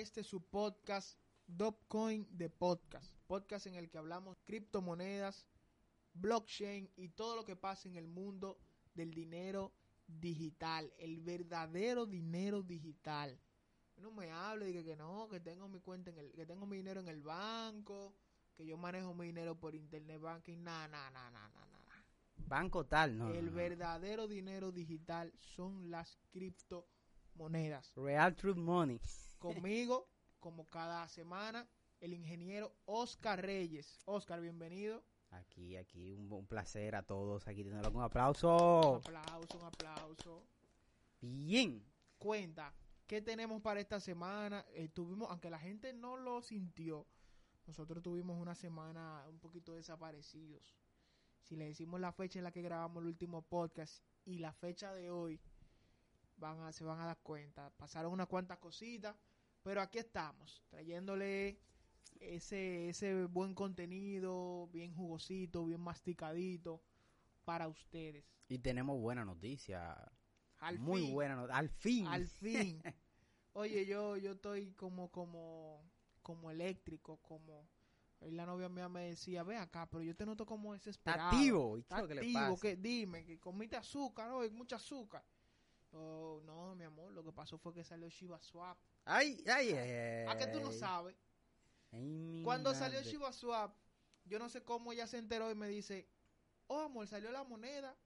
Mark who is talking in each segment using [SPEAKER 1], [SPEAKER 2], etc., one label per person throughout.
[SPEAKER 1] Este su podcast Dopcoin de Podcast. Podcast en el que hablamos criptomonedas, blockchain y todo lo que pasa en el mundo del dinero digital, el verdadero dinero digital. No me hable de que, que no, que tengo mi cuenta en el, que tengo mi dinero en el banco, que yo manejo mi dinero por internet banking, nada, nada, nada, nada, nada.
[SPEAKER 2] Banco tal, no.
[SPEAKER 1] el
[SPEAKER 2] no, no.
[SPEAKER 1] verdadero dinero digital son las criptomonedas.
[SPEAKER 2] Real Truth Money.
[SPEAKER 1] Conmigo, como cada semana, el ingeniero Oscar Reyes. Oscar, bienvenido.
[SPEAKER 2] Aquí, aquí, un, un placer a todos. Aquí tenerlo con un
[SPEAKER 1] Un
[SPEAKER 2] aplauso.
[SPEAKER 1] aplauso, un aplauso.
[SPEAKER 2] Bien.
[SPEAKER 1] Cuenta, ¿qué tenemos para esta semana? Eh, tuvimos, aunque la gente no lo sintió, nosotros tuvimos una semana un poquito desaparecidos. Si le decimos la fecha en la que grabamos el último podcast y la fecha de hoy, van a, se van a dar cuenta. Pasaron unas cuantas cositas, pero aquí estamos, trayéndole ese, ese buen contenido, bien jugosito, bien masticadito para ustedes.
[SPEAKER 2] Y tenemos buena noticia.
[SPEAKER 1] Al
[SPEAKER 2] Muy
[SPEAKER 1] fin.
[SPEAKER 2] buena noticia. Al fin.
[SPEAKER 1] Al fin. Oye, yo, yo estoy como, como, como eléctrico, como hoy la novia mía me decía, ve acá, pero yo te noto como desesperado.
[SPEAKER 2] activo. ¿Y qué lo que le
[SPEAKER 1] activo,
[SPEAKER 2] pasa?
[SPEAKER 1] que dime, que comiste azúcar hoy, mucha azúcar. Oh, no, mi amor, lo que pasó fue que salió Shiba Swap.
[SPEAKER 2] Ay, ay, ay.
[SPEAKER 1] ¿A que tú no
[SPEAKER 2] ay.
[SPEAKER 1] sabes?
[SPEAKER 2] Ay,
[SPEAKER 1] Cuando salió. Shiba Swap, yo no sé cómo ella se enteró y me dice, oh, amor, salió la moneda.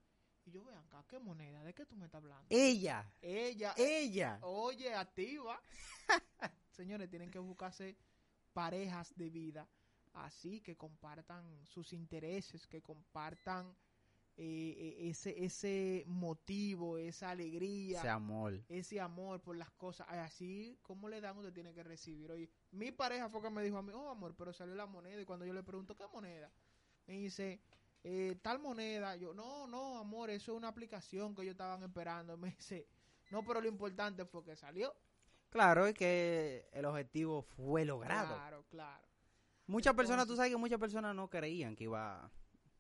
[SPEAKER 1] Y yo, ve acá, ¿qué moneda? ¿De qué tú me estás hablando?
[SPEAKER 2] Ella.
[SPEAKER 1] Ella,
[SPEAKER 2] Ella.
[SPEAKER 1] Oye, activa. Señores, tienen que buscarse parejas de vida así que compartan sus intereses, que compartan eh, ese ese motivo, esa alegría,
[SPEAKER 2] Ese amor.
[SPEAKER 1] ese amor por las cosas. Así como le dan, usted tiene que recibir. Oye, mi pareja fue que me dijo a mí, oh amor, pero salió la moneda. Y cuando yo le pregunto, ¿qué moneda? Me dice, eh, tal moneda. Yo, no, no, amor, eso es una aplicación que ellos estaban esperando. Me dice, no, pero lo importante fue que salió.
[SPEAKER 2] Claro, es que el objetivo fue logrado.
[SPEAKER 1] Claro, claro.
[SPEAKER 2] Muchas personas, tú sabes que muchas personas no creían que iba.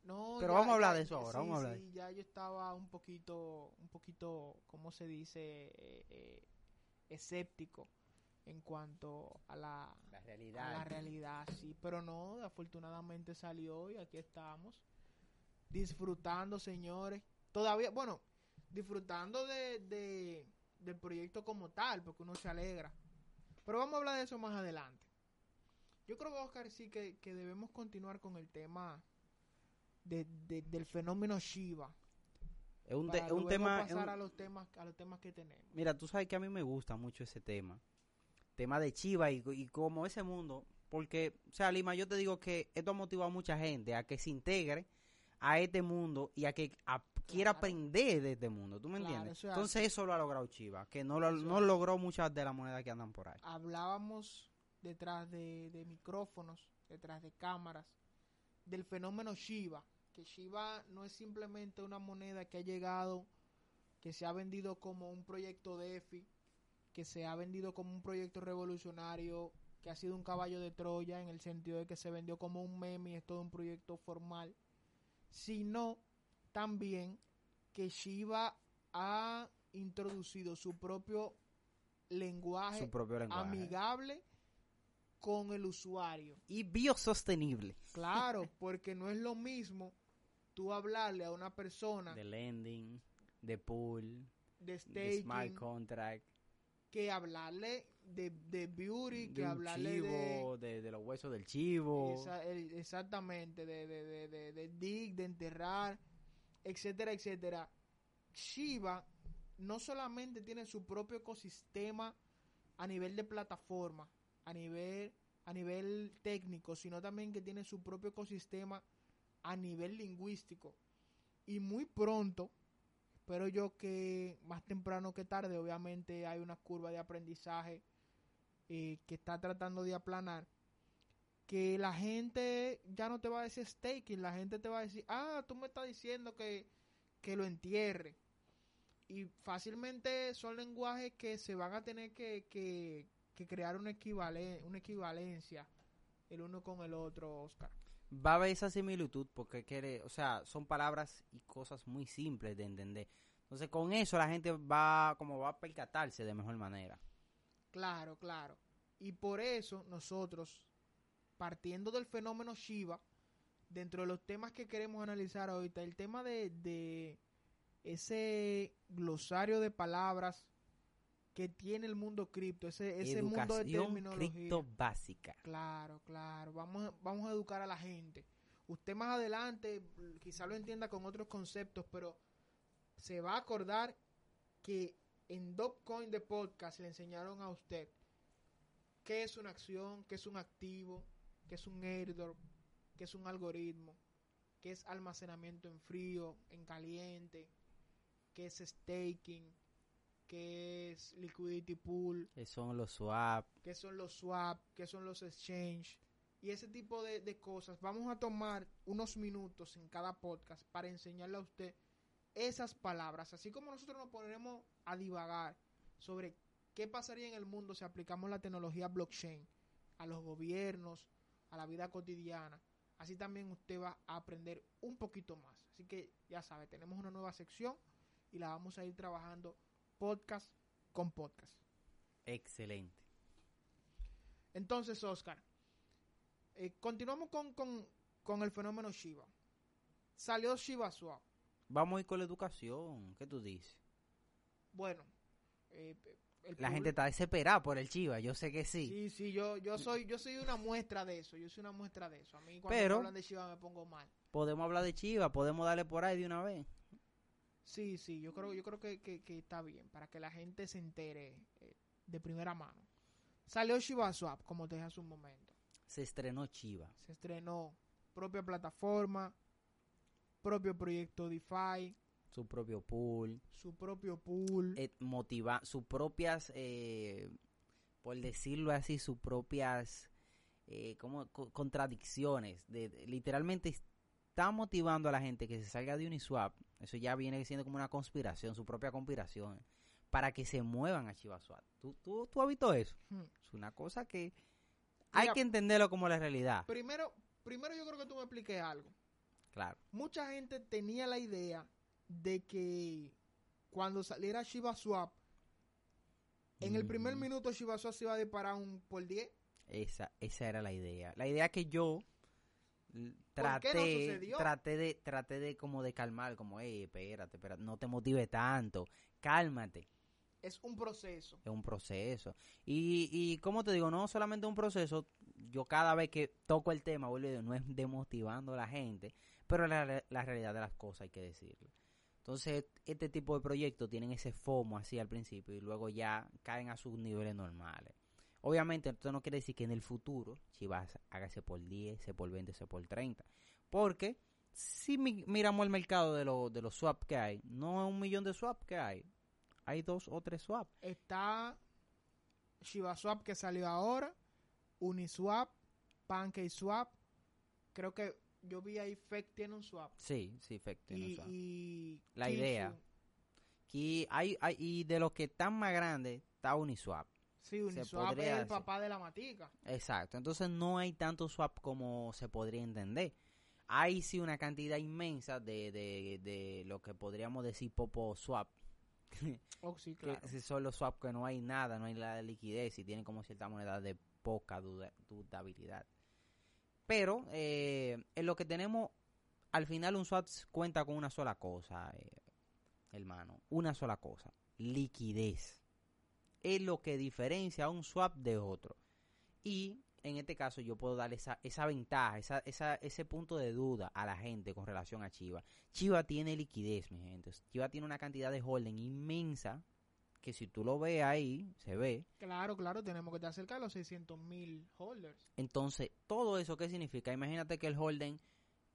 [SPEAKER 1] No,
[SPEAKER 2] Pero
[SPEAKER 1] ya-
[SPEAKER 2] vamos a hablar
[SPEAKER 1] ya-
[SPEAKER 2] de eso ahora,
[SPEAKER 1] sí,
[SPEAKER 2] vamos a hablar.
[SPEAKER 1] sí, ya yo estaba un poquito, un poquito, ¿cómo se dice? Eh, eh, escéptico en cuanto a la,
[SPEAKER 2] La
[SPEAKER 1] a
[SPEAKER 2] realidad.
[SPEAKER 1] la realidad, sí. Pero no, afortunadamente salió y aquí estamos. Disfrutando, señores. Todavía, bueno, disfrutando de, de- del proyecto como tal, porque uno se alegra. Pero vamos a hablar de eso más adelante. Yo creo, Oscar, sí que, que debemos continuar con el tema de- de- del fenómeno Shiva.
[SPEAKER 2] Es un, te-
[SPEAKER 1] para
[SPEAKER 2] un tema.
[SPEAKER 1] pasar
[SPEAKER 2] un-
[SPEAKER 1] a los temas a los temas que tenemos.
[SPEAKER 2] Mira, tú sabes que a mí me gusta mucho ese tema. Tema de Chiva y, y como ese mundo. Porque, o sea, Lima, yo te digo que esto ha motivado a mucha gente a que se integre a este mundo y a que a- quiera
[SPEAKER 1] Claro.
[SPEAKER 2] aprender de este mundo. ¿Tú me
[SPEAKER 1] Claro,
[SPEAKER 2] entiendes?
[SPEAKER 1] eso es
[SPEAKER 2] Entonces
[SPEAKER 1] así.
[SPEAKER 2] eso lo ha logrado Chiva, que no, lo, no logró muchas de las monedas que andan por ahí.
[SPEAKER 1] Hablábamos detrás de, de micrófonos, detrás de cámaras, del fenómeno Shiba. Que Shiba no es simplemente una moneda que ha llegado, que se ha vendido como un proyecto DeFi, que se ha vendido como un proyecto revolucionario, que ha sido un caballo de Troya en el sentido de que se vendió como un meme y es todo un proyecto formal, sino también que Shiba ha introducido su propio lenguaje
[SPEAKER 2] Su propio lenguaje.
[SPEAKER 1] amigable con el usuario.
[SPEAKER 2] Y biosostenible.
[SPEAKER 1] Claro, porque no es lo mismo tú hablarle a una persona
[SPEAKER 2] De lending, de pool,
[SPEAKER 1] de
[SPEAKER 2] de
[SPEAKER 1] staking
[SPEAKER 2] smart contract,
[SPEAKER 1] que hablarle de, de beauty, que
[SPEAKER 2] de
[SPEAKER 1] hablarle
[SPEAKER 2] chivo, de, de los huesos del chivo.
[SPEAKER 1] de esa- el- exactamente de, de, de, de, de dig, de enterrar, etcétera, etcétera. Shiba no solamente tiene su propio ecosistema a nivel de plataforma, a nivel, a nivel técnico, sino también que tiene su propio ecosistema a nivel lingüístico. Y muy pronto, espero yo que más temprano que tarde, obviamente hay una curva de aprendizaje eh, que está tratando de aplanar, que la gente ya no te va a decir staking, la gente te va a decir, ah, tú me estás diciendo que, que lo entierre. Y fácilmente son lenguajes que se van a tener que, que, crear una, equivalen, una equivalencia el uno con el otro, Oscar.
[SPEAKER 2] Va a haber esa similitud porque quiere, o sea, son palabras y cosas muy simples de entender. Entonces, con eso la gente va como va a percatarse de mejor manera.
[SPEAKER 1] Claro, claro. Y por eso nosotros, partiendo del fenómeno Shiva, dentro de los temas que queremos analizar ahorita, el tema de, de ese glosario de palabras que tiene el mundo cripto, ese, ese mundo de terminología.
[SPEAKER 2] cripto básica.
[SPEAKER 1] Claro, claro. Vamos, a- vamos a educar a la gente. Usted más adelante quizá lo entienda con otros conceptos, pero se va a acordar que en Dopcoin de podcast le enseñaron a usted qué es una acción, qué es un activo, qué es un airdrop, qué es un algoritmo, qué es almacenamiento en frío, en caliente, qué es staking, qué es liquidity pool,
[SPEAKER 2] Que son los swap.
[SPEAKER 1] qué son los swap, qué son los exchange y ese tipo de, de cosas. Vamos a tomar unos minutos en cada podcast para enseñarle a usted esas palabras, así como nosotros nos ponemos a divagar sobre qué pasaría en el mundo si aplicamos la tecnología blockchain a los gobiernos, a la vida cotidiana. Así también usted va a aprender un poquito más. Así que ya sabe, tenemos una nueva sección y la vamos a ir trabajando podcast con podcast.
[SPEAKER 2] Excelente.
[SPEAKER 1] Entonces, Oscar, eh, continuamos con, con, con el fenómeno Shiba. Salió Shiba Swap.
[SPEAKER 2] Vamos a ir con la educación. ¿Qué tú dices?
[SPEAKER 1] Bueno, eh, el
[SPEAKER 2] La gente está desesperada por el Chiva. Yo sé que sí.
[SPEAKER 1] Sí, sí, yo, yo soy, yo soy una muestra de eso. Yo soy una muestra de eso. A mí cuando
[SPEAKER 2] Pero-
[SPEAKER 1] me hablan de Shiba me pongo mal.
[SPEAKER 2] Podemos hablar de Chiva. Podemos darle por ahí de una vez.
[SPEAKER 1] Sí, sí, yo creo, yo creo que, que- que está bien para que la gente se entere eh, de primera mano. Salió Shiba Swap, como te dije hace un momento.
[SPEAKER 2] Se estrenó Chiva.
[SPEAKER 1] Se estrenó propia plataforma, propio proyecto DeFi,
[SPEAKER 2] Su propio pool.
[SPEAKER 1] su propio pool.
[SPEAKER 2] eh, motiva sus propias, eh, por decirlo así, sus propias eh, como co- contradicciones. De, de- literalmente está motivando a la gente que se salga de Uniswap. Eso ya viene siendo como una conspiración, su propia conspiración, para que se muevan a Chivaswap. ¿Tú, tú, tú has visto eso?
[SPEAKER 1] Hmm.
[SPEAKER 2] Es una cosa que hay
[SPEAKER 1] Mira,
[SPEAKER 2] que entenderlo como la realidad.
[SPEAKER 1] Primero, primero yo creo que tú me expliques algo.
[SPEAKER 2] Claro.
[SPEAKER 1] Mucha gente tenía la idea de que cuando saliera Shiba Swap, en el primer
[SPEAKER 2] Ujú.
[SPEAKER 1] minuto Shiba Swap se iba a disparar un por 10.
[SPEAKER 2] Esa, esa era la idea. La idea que yo l-
[SPEAKER 1] ¿Por qué no
[SPEAKER 2] traté, traté de, traté de como de calmar, como, hey, espérate, espérate, no te motive tanto, cálmate,
[SPEAKER 1] Es un proceso.
[SPEAKER 2] es un proceso. Y, y como te digo, no solamente un proceso, yo cada vez que toco el tema, vuelvo y digo, no es demotivando a la gente, pero la, la realidad de las cosas hay que decirlo. Entonces, este tipo de proyectos tienen ese FOMO así al principio y luego ya caen a sus niveles normales. Obviamente, esto no quiere decir que en el futuro Chivas hágase por 10, se por 20, se por 30. Porque si mi- miramos el mercado de, lo- de los swaps que hay, no es un millón de swaps que hay. Hay dos o tres swaps.
[SPEAKER 1] Está Shiba Swap que salió ahora, Uniswap, PancakeSwap. Creo que yo vi ahí Fake tiene un swap.
[SPEAKER 2] Sí, sí, efecto. tiene un
[SPEAKER 1] Y,
[SPEAKER 2] swap.
[SPEAKER 1] y
[SPEAKER 2] La idea. Hay, hay- y de los que están más grandes, está Uniswap.
[SPEAKER 1] Sí, Uniswap es el papá de la matica.
[SPEAKER 2] Exacto. Entonces no hay tanto swap como se podría entender. Hay sí una cantidad inmensa de, de, de lo que podríamos decir popo swap.
[SPEAKER 1] Oh, sí,
[SPEAKER 2] que
[SPEAKER 1] claro.
[SPEAKER 2] si son los swap que no hay nada, no hay la liquidez y tienen como cierta moneda de poca duda- dudabilidad. Pero eh, en lo que tenemos, al final un swap cuenta con una sola cosa, eh, hermano. Una sola cosa. Liquidez. Es lo que diferencia a un swap de otro. Y en este caso yo puedo darle esa, esa ventaja, esa, esa, ese punto de duda a la gente con relación a Chiva. Chiva tiene liquidez, mi gente. Chiva tiene una cantidad de holding inmensa que si tú lo ves ahí, se ve.
[SPEAKER 1] Claro, claro, tenemos que estar cerca de los 600 mil holders.
[SPEAKER 2] Entonces, todo eso, ¿qué significa? Imagínate que el holding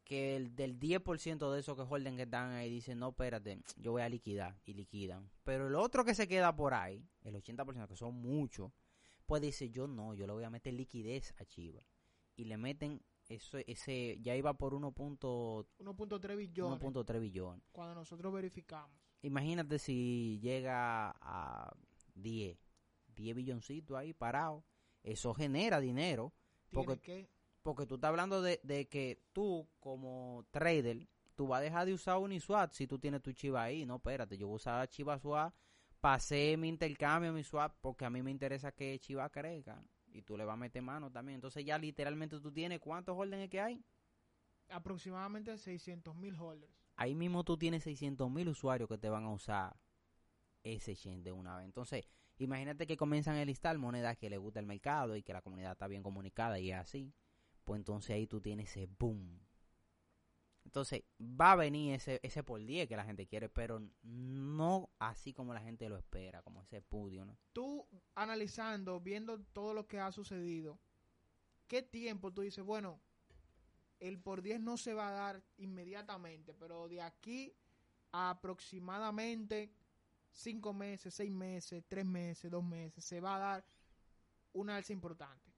[SPEAKER 2] que el del 10% de esos que Holden que están ahí dicen, no, espérate, yo voy a liquidar y liquidan. Pero el otro que se queda por ahí, el 80% que son muchos, pues dice, yo no, yo le voy a meter liquidez a Chiva. Y le meten eso, ese, ya iba por
[SPEAKER 1] 1.3 billones.
[SPEAKER 2] 1.3 billones.
[SPEAKER 1] Cuando nosotros verificamos.
[SPEAKER 2] Imagínate si llega a 10, 10 billoncitos ahí parado. Eso genera dinero. Porque,
[SPEAKER 1] que
[SPEAKER 2] porque tú estás hablando de, de, que tú, como trader, tú vas a dejar de usar Uniswap si tú tienes tu Chiva ahí. No, espérate, yo voy a usar Chiva Swap, pasé mi intercambio, mi swap, porque a mí me interesa que Chiva crezca. Y tú le vas a meter mano también. Entonces ya literalmente tú tienes, ¿cuántos órdenes que hay?
[SPEAKER 1] Aproximadamente 600 mil holders.
[SPEAKER 2] Ahí mismo tú tienes 600 mil usuarios que te van a usar ese chain de una vez. Entonces, imagínate que comienzan a listar monedas que le gusta el mercado y que la comunidad está bien comunicada y es así pues entonces ahí tú tienes ese boom. Entonces va a venir ese, ese por 10 que la gente quiere, pero no así como la gente lo espera, como ese pudio, ¿no?
[SPEAKER 1] Tú analizando, viendo todo lo que ha sucedido, ¿qué tiempo tú dices, bueno, el por 10 no se va a dar inmediatamente, pero de aquí a aproximadamente 5 meses, 6 meses, 3 meses, 2 meses, se va a dar una alza importante?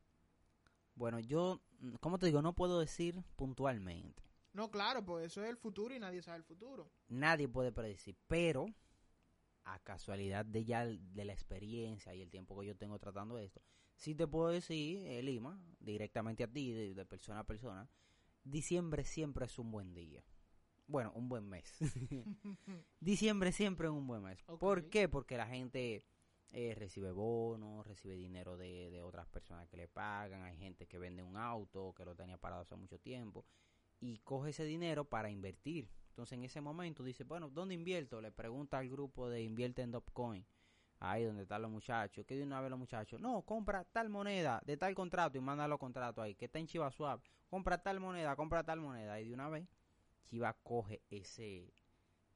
[SPEAKER 2] Bueno, yo, ¿cómo te digo? No puedo decir puntualmente.
[SPEAKER 1] No, claro, pues eso es el futuro y nadie sabe el futuro.
[SPEAKER 2] Nadie puede predecir, pero a casualidad de ya de la experiencia y el tiempo que yo tengo tratando esto, sí te puedo decir, eh, Lima, directamente a ti, de, persona a persona, diciembre siempre es un buen día. Bueno, un buen mes. diciembre siempre es un buen mes. ¿Por qué? Porque la gente eh, recibe bonos, recibe dinero de, de, otras personas que le pagan, hay gente que vende un auto que lo tenía parado hace mucho tiempo y coge ese dinero para invertir. Entonces en ese momento dice, bueno, ¿dónde invierto? Le pregunta al grupo de invierte en Dopcoin, ahí donde están los muchachos, que de una vez los muchachos, no, compra tal moneda de tal contrato y manda los contratos ahí, que está en Chiva Swap, compra tal moneda, compra tal moneda y de una vez Chiva coge ese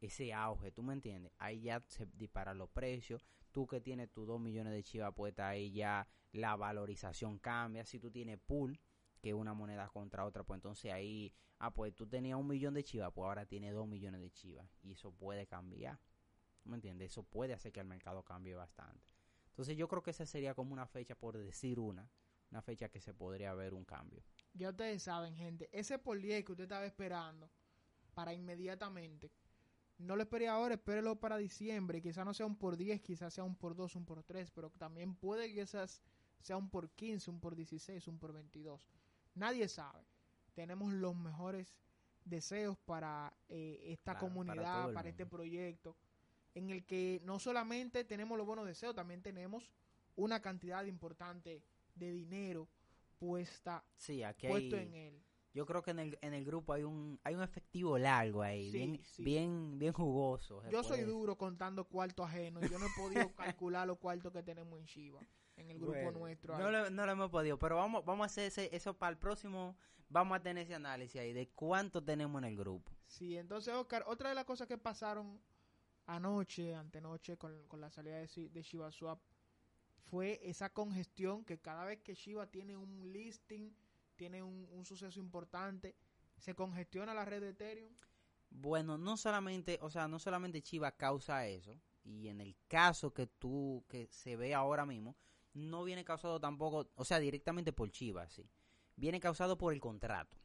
[SPEAKER 2] ese auge, ¿tú me entiendes? Ahí ya se disparan los precios, tú que tienes tus 2 millones de chivas puestas ahí ya la valorización cambia. Si tú tienes pool, que una moneda contra otra, pues entonces ahí, ah, pues tú tenías un millón de chivas, pues ahora tienes 2 millones de chivas. Y eso puede cambiar. ¿tú ¿Me entiendes? Eso puede hacer que el mercado cambie bastante. Entonces yo creo que esa sería como una fecha, por decir una, una fecha que se podría ver un cambio.
[SPEAKER 1] Ya ustedes saben, gente, ese polié que usted estaba esperando para inmediatamente no lo espere ahora, espérelo para diciembre. Quizás no sea un por 10, quizás sea un por 2, un por 3, pero también puede que quizás sea un por 15, un por 16, un por 22. Nadie sabe. Tenemos los mejores deseos para eh, esta comunidad, para, este proyecto, en el que no solamente tenemos los buenos deseos, también tenemos una cantidad importante de dinero puesta
[SPEAKER 2] sí, aquí
[SPEAKER 1] puesto en él
[SPEAKER 2] yo creo que en el, en el grupo hay un hay un efectivo largo ahí, bien, bien bien jugoso.
[SPEAKER 1] Yo soy duro contando cuartos ajenos, yo no he podido calcular los cuartos que tenemos en Shiva, en el grupo nuestro.
[SPEAKER 2] No lo, no lo hemos podido, pero vamos vamos a hacer ese, eso para el próximo, vamos a tener ese análisis ahí de cuánto tenemos en el grupo.
[SPEAKER 1] Sí, entonces Oscar, otra de las cosas que pasaron anoche, antenoche con, con la salida de, de Shiva Swap fue esa congestión que cada vez que Shiva tiene un listing tiene un, suceso importante, se congestiona la red de Ethereum.
[SPEAKER 2] Bueno, no solamente, o sea, no solamente Chiva causa eso, y en el caso que tú, que se ve ahora mismo, no viene causado tampoco, o sea, directamente por Chiva, sí. Viene causado por el contrato.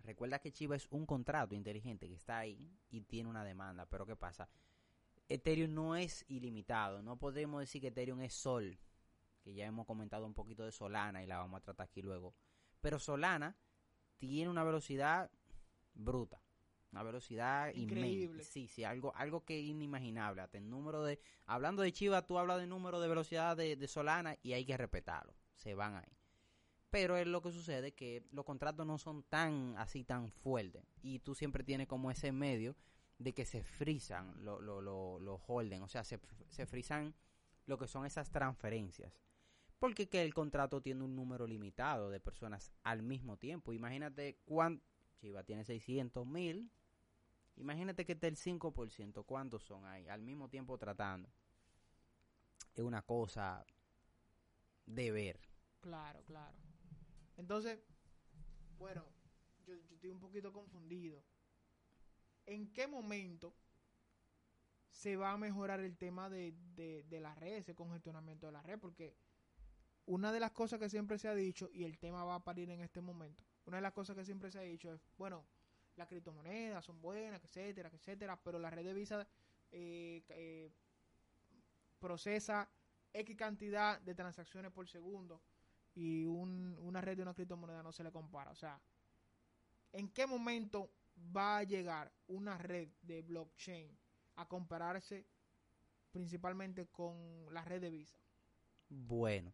[SPEAKER 2] Recuerda que Chiva es un contrato inteligente que está ahí y tiene una demanda, pero ¿qué pasa? Ethereum no es ilimitado, no podemos decir que Ethereum es Sol, que ya hemos comentado un poquito de Solana y la vamos a tratar aquí luego. Pero Solana tiene una velocidad bruta. Una velocidad increíble. Sí, sí, algo, algo que es inimaginable. Hasta el número de. Hablando de Chiva, tú hablas del número de velocidad de, Solana y hay que respetarlo. Se van ahí. Pero es lo que sucede que los contratos no son tan así tan fuertes. Y tú siempre tienes como ese medio de que se frisan los lo, lo, O sea, se, se frisan lo que son esas transferencias porque que el contrato tiene un número limitado de personas al mismo tiempo. Imagínate cuánto, Chiva tiene 600 mil, imagínate que esté el 5%, ¿cuántos son ahí? Al mismo tiempo tratando. Es una cosa de ver.
[SPEAKER 1] Claro, claro. Entonces, bueno, yo, yo estoy un poquito confundido. ¿En qué momento se va a mejorar el tema de, de, de la red, ese congestionamiento de la red? Porque una de las cosas que siempre se ha dicho, y el tema va a parir en este momento, una de las cosas que siempre se ha dicho es, bueno, las criptomonedas son buenas, etcétera, etcétera, pero la red de Visa eh, eh, procesa X cantidad de transacciones por segundo y un, una red de una criptomoneda no se le compara. O sea, ¿en qué momento va a llegar una red de blockchain a compararse principalmente con la red de Visa?
[SPEAKER 2] Bueno,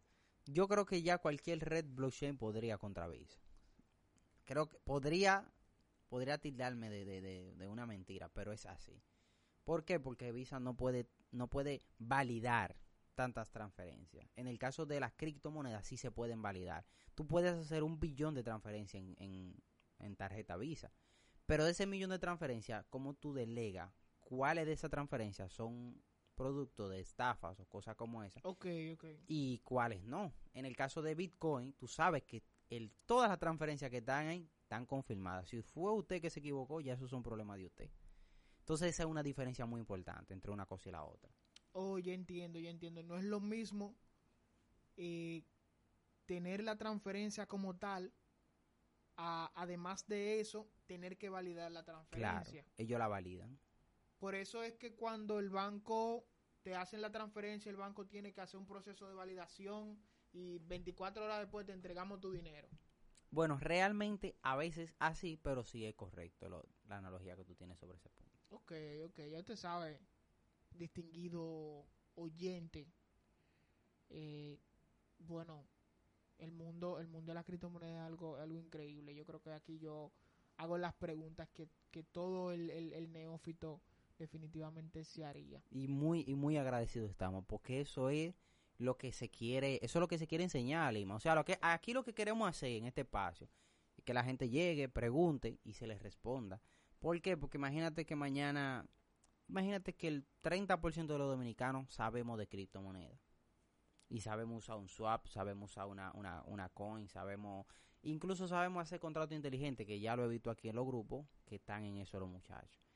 [SPEAKER 2] yo creo que ya cualquier red blockchain podría contra Visa. Creo que podría, podría tildarme de, de, de, de una mentira, pero es así. ¿Por qué? Porque Visa no puede, no puede validar tantas transferencias. En el caso de las criptomonedas sí se pueden validar. Tú puedes hacer un billón de transferencias en, en, en tarjeta Visa. Pero de ese millón de transferencias, ¿cómo tú delegas cuáles de esas transferencias son producto de estafas o cosas como esa?
[SPEAKER 1] Ok, ok.
[SPEAKER 2] Y cuáles no. En el caso de Bitcoin, tú sabes que el, todas las transferencias que están ahí están confirmadas. Si fue usted que se equivocó, ya esos son problemas de usted. Entonces esa es una diferencia muy importante entre una cosa y la otra.
[SPEAKER 1] Oh, ya entiendo, ya entiendo. No es lo mismo eh, tener la transferencia como tal, a, además de eso, tener que validar la
[SPEAKER 2] Claro,
[SPEAKER 1] transferencia.
[SPEAKER 2] ellos la validan.
[SPEAKER 1] Por eso es que cuando el banco te hacen la transferencia, el banco tiene que hacer un proceso de validación y 24 horas después te entregamos tu dinero.
[SPEAKER 2] Bueno, realmente a veces así, pero sí es correcto lo- la analogía que tú tienes sobre ese punto.
[SPEAKER 1] Ok, ok, ya usted sabe, distinguido oyente. Eh, bueno, el mundo, el mundo de la criptomoneda es algo, algo increíble. Yo creo que aquí yo hago las preguntas que, que todo el, el, el neófito definitivamente se haría.
[SPEAKER 2] Y muy, y muy agradecidos estamos, porque eso es lo que se quiere, eso es lo que se quiere enseñar, Lima. O sea, lo que, aquí lo que queremos hacer en este espacio es que la gente llegue, pregunte y se les responda. ¿Por qué? Porque imagínate que mañana, imagínate que el 30% de los dominicanos sabemos de criptomonedas. Y sabemos usar un swap, sabemos usar una, una, una coin, sabemos, incluso sabemos hacer contrato inteligente, que ya lo he visto aquí en los grupos, que están en eso los muchachos.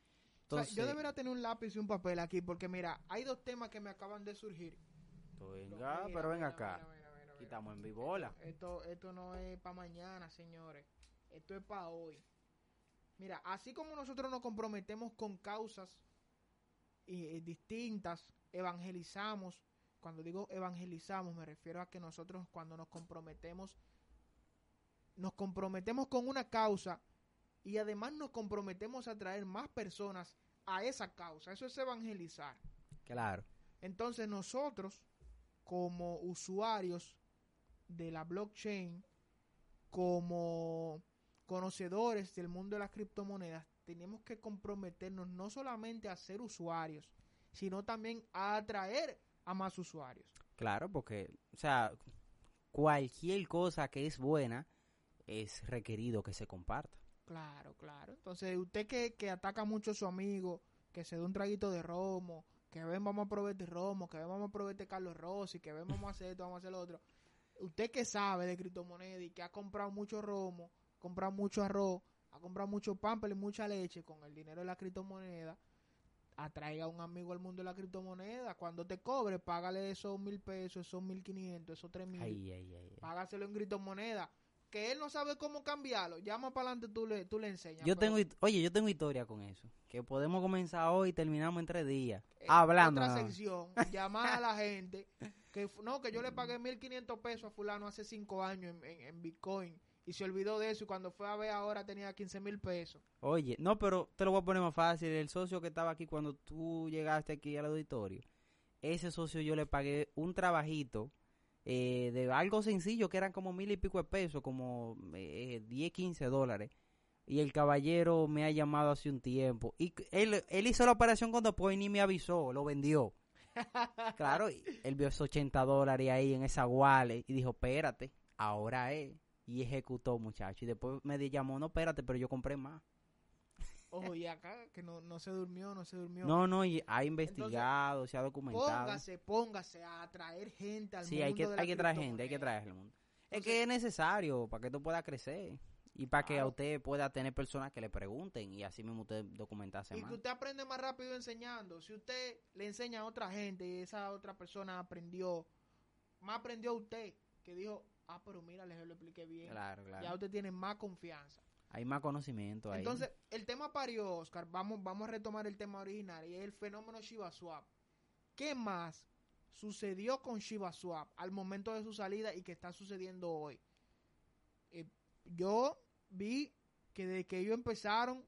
[SPEAKER 1] O sea,
[SPEAKER 2] Entonces,
[SPEAKER 1] yo debería tener un lápiz y un papel aquí, porque mira, hay dos temas que me acaban de surgir.
[SPEAKER 2] venga,
[SPEAKER 1] Mira,
[SPEAKER 2] pero ven
[SPEAKER 1] mira,
[SPEAKER 2] acá.
[SPEAKER 1] mira.
[SPEAKER 2] Quitamos en vivola.
[SPEAKER 1] Esto, esto no es para mañana, señores. Esto es para hoy. Mira, así como nosotros nos comprometemos con causas eh, distintas, evangelizamos. Cuando digo evangelizamos, me refiero a que nosotros cuando nos comprometemos, nos comprometemos con una causa y además nos comprometemos a traer más personas a esa causa. Eso es evangelizar.
[SPEAKER 2] Claro.
[SPEAKER 1] Entonces nosotros, como usuarios de la blockchain, como conocedores del mundo de las criptomonedas, tenemos que comprometernos no solamente a ser usuarios, sino también a atraer a más usuarios.
[SPEAKER 2] Claro, porque, o sea, cualquier cosa que es buena es requerido que se comparta.
[SPEAKER 1] Claro, claro. Entonces, usted que, que ataca mucho a su amigo, que se dé un traguito de romo, que ven vamos a probar este romo, que ven vamos a probar este Carlos Rossi, que ven vamos a hacer esto, vamos a hacer lo otro. Usted que sabe de criptomonedas y que ha comprado mucho romo, comprado mucho arroz, ha comprado mucho pamper y mucha leche con el dinero de la criptomoneda, atraiga a un amigo al mundo de la criptomoneda. Cuando te cobre, págale esos mil pesos, esos mil quinientos, esos tres mil. Págaselo en criptomoneda. Que él no sabe cómo cambiarlo. Llama para adelante, tú le, tú le enseñas.
[SPEAKER 2] Yo
[SPEAKER 1] pero,
[SPEAKER 2] tengo, oye, yo tengo historia con eso. Que podemos comenzar hoy y terminamos en tres días.
[SPEAKER 1] eh,
[SPEAKER 2] Hablando.
[SPEAKER 1] Otra sección. llamar a la gente. Que no, que yo le pagué 1.500 pesos a fulano hace cinco años en, en- en Bitcoin. Y se olvidó de eso. Y cuando fue a ver ahora tenía 15 mil pesos.
[SPEAKER 2] Oye, no, pero te lo voy a poner más fácil. El socio que estaba aquí cuando tú llegaste aquí al auditorio, ese socio yo le pagué un trabajito eh, de algo sencillo que eran como mil y pico de pesos, como eh, 10, 15 dólares. Y el caballero me ha llamado hace un tiempo. Y él, él hizo la operación después y ni me avisó, lo vendió. claro, él vio esos 80 dólares ahí en esa wallet y dijo, espérate, ahora es. Y ejecutó, muchacho. Y después me llamó, no, espérate, pero yo compré más.
[SPEAKER 1] Ojo, y acá que no, no se durmió, no se durmió.
[SPEAKER 2] No, no, y ha investigado, se ha documentado.
[SPEAKER 1] póngase, póngase a atraer gente al
[SPEAKER 2] Sí,
[SPEAKER 1] mundo
[SPEAKER 2] hay que,
[SPEAKER 1] de la
[SPEAKER 2] hay que traer gente, hay que traer al mundo. Es que es necesario para que tú puedas crecer. Y para que a usted pueda tener personas que le pregunten y así mismo usted documentarse
[SPEAKER 1] Y
[SPEAKER 2] más.
[SPEAKER 1] que usted aprende más rápido enseñando. Si usted le enseña a otra gente y esa otra persona aprendió, más aprendió a usted, que dijo, ah, pero mira, les lo expliqué bien.
[SPEAKER 2] Claro, claro.
[SPEAKER 1] Ya usted tiene más confianza.
[SPEAKER 2] Hay más conocimiento ahí.
[SPEAKER 1] Entonces, el tema parió, Oscar, vamos, vamos a retomar el tema original y es el fenómeno Shiba Swap. ¿Qué más sucedió con Shiba Swap al momento de su salida y que está sucediendo hoy? Eh, yo vi que desde que ellos empezaron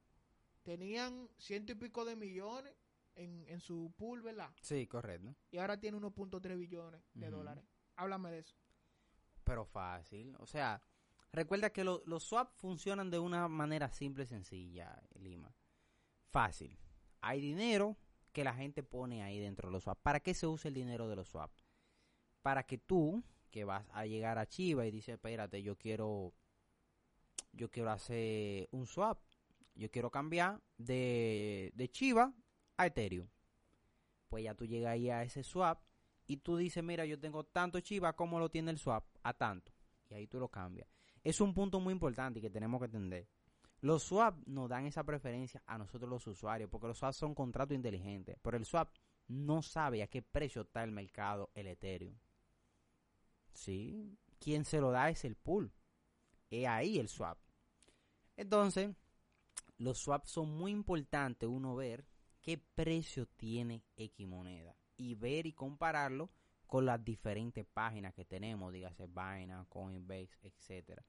[SPEAKER 1] tenían ciento y pico de millones en, en su pool, ¿verdad?
[SPEAKER 2] Sí, correcto.
[SPEAKER 1] Y ahora tiene 1.3 billones de dólares. Háblame de eso.
[SPEAKER 2] Pero fácil. O sea, recuerda que lo- los swap funcionan de una manera simple y sencilla, Lima. Fácil. Hay dinero que la gente pone ahí dentro de los swap. ¿Para qué se usa el dinero de los swap? Para que tú, que vas a llegar a Chiva y dices, espérate, yo quiero, yo quiero hacer un swap. Yo quiero cambiar de, de Chiva a Ethereum. Pues ya tú llegas ahí a ese swap y tú dices, mira, yo tengo tanto Chiva como lo tiene el swap, a tanto. Y ahí tú lo cambias. Es un punto muy importante y que tenemos que entender. Los swap nos dan esa preferencia a nosotros los usuarios, porque los swap son contratos inteligentes, pero el swap no sabe a qué precio está el mercado el Ethereum. Sí, quien se lo da es el pool. Es ahí el swap. Entonces, los swaps son muy importantes uno ver qué precio tiene X moneda y ver y compararlo con las diferentes páginas que tenemos, dígase Binance, Coinbase, etcétera.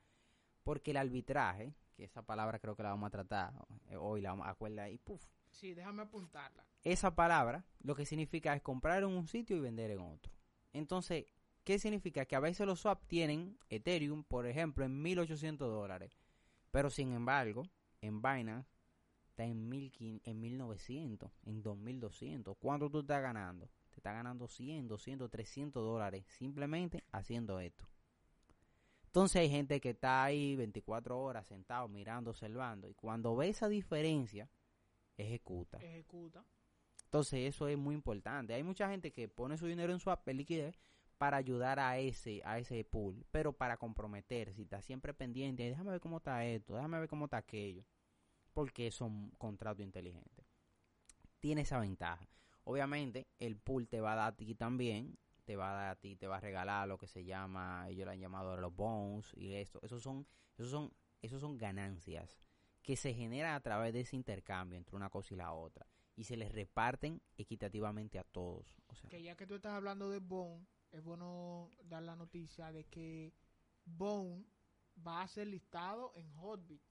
[SPEAKER 2] Porque el arbitraje, que esa palabra creo que la vamos a tratar eh, hoy, la vamos a acuerda ahí, puf.
[SPEAKER 1] Sí, déjame apuntarla.
[SPEAKER 2] Esa palabra lo que significa es comprar en un sitio y vender en otro. Entonces, ¿qué significa? Que a veces los swap tienen Ethereum, por ejemplo, en 1800 dólares. Pero sin embargo, en Binance está en, 1500, en 1900, en 2200. ¿Cuánto tú estás ganando? Te estás ganando 100, 200, 300 dólares simplemente haciendo esto. Entonces hay gente que está ahí 24 horas sentado mirando, observando. Y cuando ve esa diferencia, ejecuta.
[SPEAKER 1] Ejecuta.
[SPEAKER 2] Entonces eso es muy importante. Hay mucha gente que pone su dinero en swap, en liquidez, para ayudar a ese, a ese pool, pero para comprometer, si está siempre pendiente, "Ay, déjame ver cómo está esto, déjame ver cómo está aquello, porque son contratos inteligentes. Tiene esa ventaja. Obviamente, el pool te va a dar a ti también, te va a dar a ti, te va a regalar lo que se llama, ellos lo han llamado los bones y esto. Esos son, esos son, esos son ganancias que se generan a través de ese intercambio entre una cosa y la otra y se les reparten equitativamente a todos. O sea,
[SPEAKER 1] Que ya que tú estás hablando de Bone, es bueno dar la noticia de que Bone va a ser listado en Hotbit.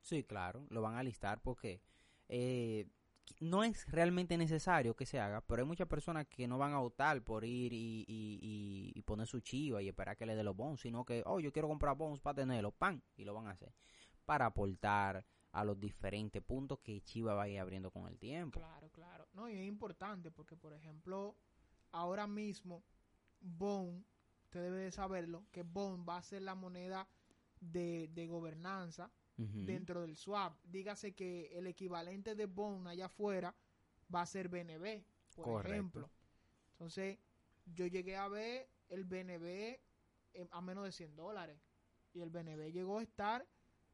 [SPEAKER 2] sí, claro, lo van a listar porque eh, no es realmente necesario que se haga, pero hay muchas personas que no van a optar por ir y, y- y- poner su chiva y esperar que le dé los bonos, sino que, oh, yo quiero comprar bonos para tenerlos, pan, y lo van a hacer para aportar a los diferentes puntos que Chiva va a ir abriendo con el tiempo.
[SPEAKER 1] Claro, claro. No, y es importante porque, por ejemplo, ahora mismo Bone, usted debe de saberlo, que Bone va a ser la moneda de, de gobernanza Dentro del swap. Dígase que el equivalente de Bone allá afuera va a ser BNB, por
[SPEAKER 2] Correcto.
[SPEAKER 1] ejemplo. Entonces, yo llegué a ver el BNB a menos de 100 dólares. Y el BNB llegó a estar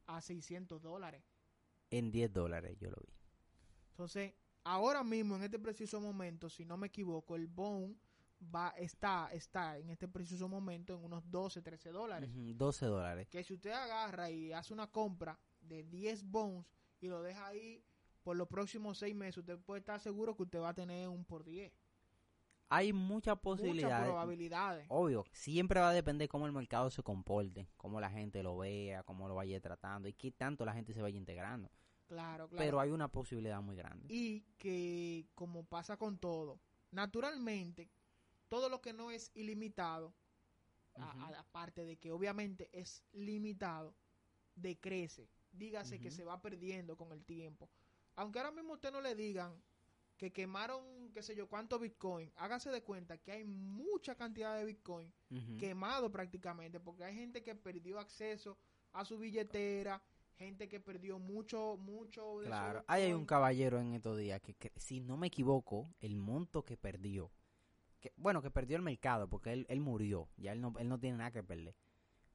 [SPEAKER 1] a 600 dólares.
[SPEAKER 2] En 10 dólares yo lo vi.
[SPEAKER 1] Entonces, ahora mismo, en este preciso momento, si no me equivoco, el Bone va, está, está en este preciso momento en unos 12, 13 dólares.
[SPEAKER 2] Ujú, 12 dólares.
[SPEAKER 1] Que si usted agarra y hace una compra de 10 bones y lo deja ahí por los próximos 6 meses, usted puede estar seguro que usted va a tener un por 10.
[SPEAKER 2] Hay muchas
[SPEAKER 1] Muchas
[SPEAKER 2] posibilidades.
[SPEAKER 1] probabilidades.
[SPEAKER 2] Obvio, siempre va a depender cómo el mercado se comporte, cómo la gente lo vea, cómo lo vaya tratando y qué tanto la gente se vaya integrando.
[SPEAKER 1] Claro, claro.
[SPEAKER 2] Pero hay una posibilidad muy grande.
[SPEAKER 1] y que como pasa con todo, naturalmente todo lo que no es ilimitado, aparte de que obviamente es limitado, decrece. Dígase que se va perdiendo con el tiempo. Aunque ahora mismo usted no le digan que quemaron, qué sé yo, cuánto Bitcoin, hágase de cuenta que hay mucha cantidad de Bitcoin quemado prácticamente, porque hay gente que perdió acceso a su billetera, gente que perdió mucho, mucho de
[SPEAKER 2] Claro, ahí hay un caballero en estos días que, que, si no me equivoco, el monto que perdió, que, bueno, que perdió el mercado porque él, él murió, ya él no, él no tiene nada que perder,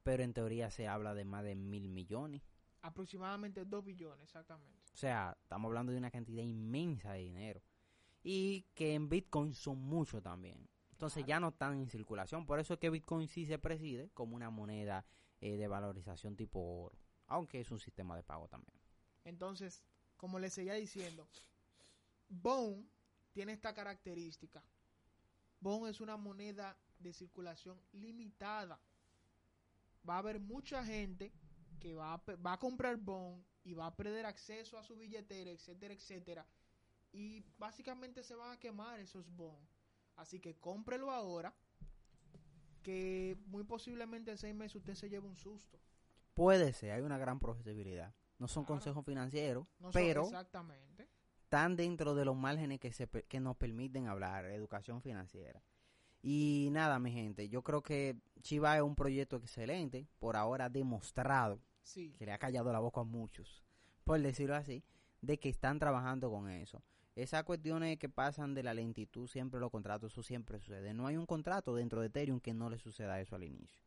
[SPEAKER 2] pero en teoría se habla de más de mil millones
[SPEAKER 1] Aproximadamente 2 billones, exactamente.
[SPEAKER 2] O sea, estamos hablando de una cantidad inmensa de dinero. Y que en Bitcoin son mucho también. Entonces
[SPEAKER 1] Claro.
[SPEAKER 2] ya no están en circulación. Por eso es que Bitcoin sí se preside como una moneda eh, de valorización tipo oro. Aunque es un sistema de pago también.
[SPEAKER 1] Entonces, como les seguía diciendo, Bone tiene esta característica. Bone es una moneda de circulación limitada. Va a haber mucha gente que va a, pe- va a comprar Bone y va a perder acceso a su billetera, etcétera, etcétera. Y básicamente se van a quemar esos Bone. Así que cómprelo ahora, que muy posiblemente en seis meses usted se lleve un susto.
[SPEAKER 2] Puede ser, hay una gran posibilidad. No son
[SPEAKER 1] Claro.
[SPEAKER 2] consejos financieros,
[SPEAKER 1] No son-
[SPEAKER 2] pero
[SPEAKER 1] exactamente.
[SPEAKER 2] Están dentro de los márgenes que, se, que nos permiten hablar, educación financiera. Y nada, mi gente, yo creo que Chiva es un proyecto excelente, por ahora demostrado,
[SPEAKER 1] Sí.
[SPEAKER 2] que le ha callado la boca a muchos, por decirlo así, de que están trabajando con eso. Esas cuestiones que pasan de la lentitud, siempre los contratos, eso siempre sucede. No hay un contrato dentro de Ethereum que no le suceda eso al inicio.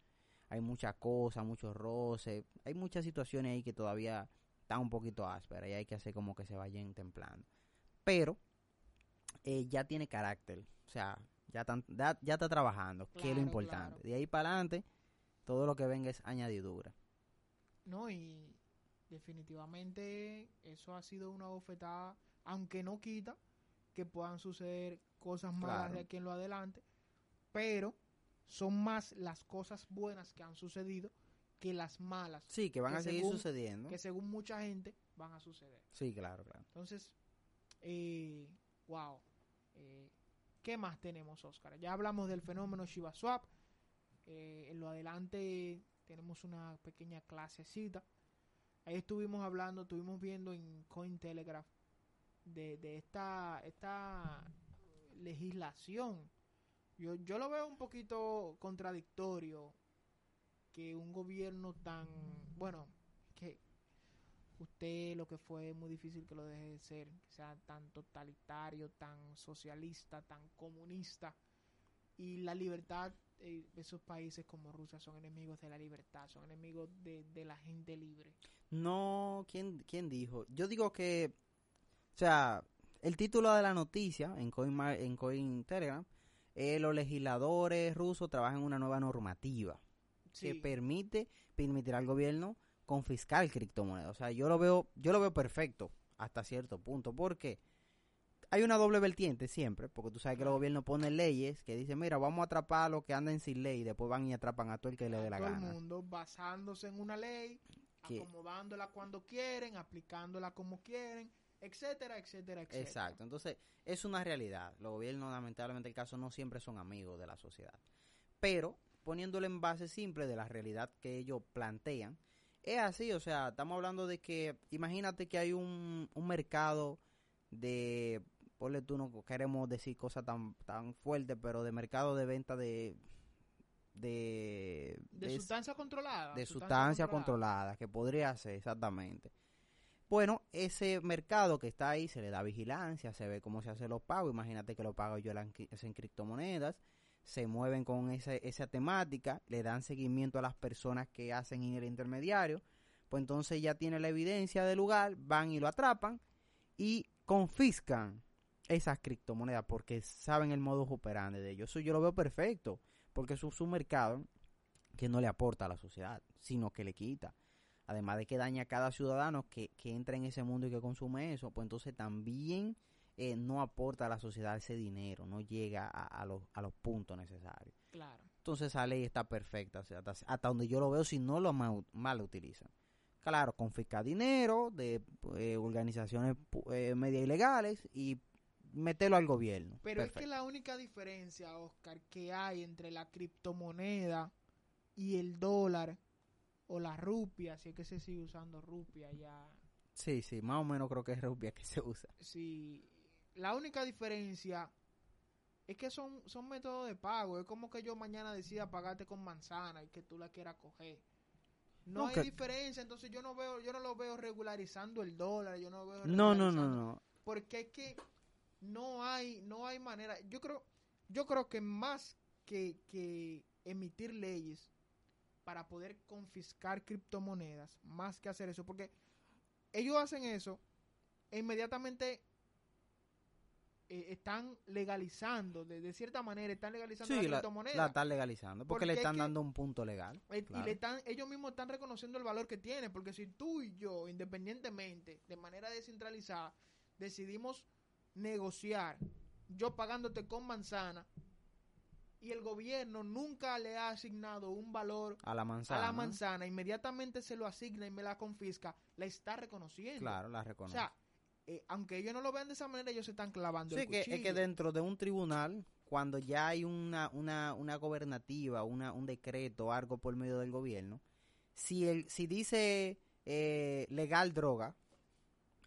[SPEAKER 2] Hay muchas cosas, muchos roces, hay muchas situaciones ahí que todavía están un poquito ásperas y hay que hacer como que se vayan templando. Pero eh, ya tiene carácter, o sea, ya, tan- ya, ya está trabajando, que es lo
[SPEAKER 1] Claro,
[SPEAKER 2] importante.
[SPEAKER 1] claro.
[SPEAKER 2] De ahí para adelante, todo lo que venga es añadidura.
[SPEAKER 1] No, y definitivamente eso ha sido una bofetada, aunque no quita que puedan suceder cosas malas
[SPEAKER 2] Claro.
[SPEAKER 1] de aquí en lo adelante, pero son más las cosas buenas que han sucedido que las malas,
[SPEAKER 2] Sí, que van
[SPEAKER 1] Que
[SPEAKER 2] a seguir
[SPEAKER 1] según-
[SPEAKER 2] sucediendo.
[SPEAKER 1] que según mucha gente van a suceder.
[SPEAKER 2] Sí, claro, claro.
[SPEAKER 1] Entonces, eh, wow. Eh, ¿Qué más tenemos, Oscar? Ya hablamos del fenómeno Shiba Swap. Eh, en lo adelante tenemos una pequeña clasecita. Ahí estuvimos hablando, estuvimos viendo en Cointelegraph de, de esta, esta legislación. Yo, yo lo veo un poquito contradictorio que un gobierno tan, bueno, que usted lo que fue muy difícil que lo deje de ser, que sea tan totalitario, tan socialista, tan comunista. Y la libertad, eh, esos países como Rusia son enemigos de la libertad, son enemigos de, la gente libre.
[SPEAKER 2] No, ¿quién, ¿quién dijo? Yo digo que, o sea, el título de la noticia en Coin, en Coin Telegram, los legisladores rusos trabajan una nueva normativa que
[SPEAKER 1] Sí,
[SPEAKER 2] permite, permitirá al gobierno confiscar criptomonedas. O sea, yo lo veo, yo lo veo perfecto hasta cierto punto, porque hay una doble vertiente siempre, porque tú sabes que los gobiernos ponen leyes que dicen, mira, vamos a atrapar a los que andan sin ley, y después van y atrapan a todo el que le dé la
[SPEAKER 1] todo el
[SPEAKER 2] gana.
[SPEAKER 1] mundo basándose en una ley,
[SPEAKER 2] Que-
[SPEAKER 1] acomodándola cuando quieren, aplicándola como quieren, etcétera, etcétera, etcétera.
[SPEAKER 2] Exacto, entonces es una realidad. Los gobiernos, lamentablemente, el caso no siempre son amigos de la sociedad. Pero poniéndolo en base simple de la realidad que ellos plantean, es así, o sea, estamos hablando de que, imagínate que hay un, un mercado de, ponle tú, no queremos decir cosas tan, tan fuertes, pero de mercado de venta de... De,
[SPEAKER 1] De,
[SPEAKER 2] de-
[SPEAKER 1] sustancia controlada.
[SPEAKER 2] de sustancia controlada, que podría ser exactamente. Bueno, ese mercado que está ahí se le da vigilancia, se ve cómo se hacen los pagos. Imagínate que los pagos yo en criptomonedas, se mueven con esa, esa temática, le dan seguimiento a las personas que hacen en el intermediario. Pues entonces ya tiene la evidencia del lugar, van y lo atrapan y confiscan esas criptomonedas porque saben el modo operandi de ellos. Eso yo lo veo perfecto, porque es un mercado que no le aporta a la sociedad, sino que le quita. Además de que daña a cada ciudadano que, que entra en ese mundo y que consume eso, pues entonces también eh, no aporta a la sociedad ese dinero, no llega a, a los, a los puntos necesarios.
[SPEAKER 1] Claro.
[SPEAKER 2] Entonces esa ley está perfecta, o sea, hasta, hasta donde yo lo veo si no lo mal, mal utilizan. Claro, confiscar dinero de eh, organizaciones eh, media ilegales y meterlo al gobierno.
[SPEAKER 1] Pero es que la única diferencia, Oscar, que hay entre la criptomoneda y el dólar o la rupia, si es que se sigue usando rupia ya.
[SPEAKER 2] Sí, sí, más o menos creo que es rupia que se usa.
[SPEAKER 1] Si la única diferencia es que son, son métodos de pago. Es como que yo mañana decida pagarte con manzana y que tú la quieras coger. No,
[SPEAKER 2] No,
[SPEAKER 1] hay
[SPEAKER 2] que-
[SPEAKER 1] diferencia, entonces yo no veo, yo no lo veo regularizando el dólar, yo no lo veo
[SPEAKER 2] No, no, no, no.
[SPEAKER 1] porque es que no hay no hay manera yo creo yo creo que más que, que emitir leyes para poder confiscar criptomonedas, más que hacer eso, porque ellos hacen eso e inmediatamente eh, están legalizando, de, de, cierta manera, están legalizando
[SPEAKER 2] Sí,
[SPEAKER 1] la criptomoneda.
[SPEAKER 2] la están legalizando porque,
[SPEAKER 1] Porque
[SPEAKER 2] le
[SPEAKER 1] es
[SPEAKER 2] están
[SPEAKER 1] que-
[SPEAKER 2] dando un punto legal.
[SPEAKER 1] Eh,
[SPEAKER 2] claro.
[SPEAKER 1] Y le están, ellos mismos están reconociendo el valor que tiene, porque si tú y yo, independientemente, de manera descentralizada, decidimos negociar, yo pagándote con manzana, y el gobierno nunca le ha asignado un valor
[SPEAKER 2] A la manzana.
[SPEAKER 1] a la manzana, inmediatamente se lo asigna y me la confisca, la está reconociendo.
[SPEAKER 2] Claro, la
[SPEAKER 1] O
[SPEAKER 2] reconoce.
[SPEAKER 1] sea, eh, aunque ellos no lo vean de esa manera, ellos se están clavando
[SPEAKER 2] Sí,
[SPEAKER 1] el
[SPEAKER 2] es que dentro de un tribunal, cuando ya hay una, una, una gobernativa, una, un decreto, algo por medio del gobierno, si, el, si dice eh, legal droga,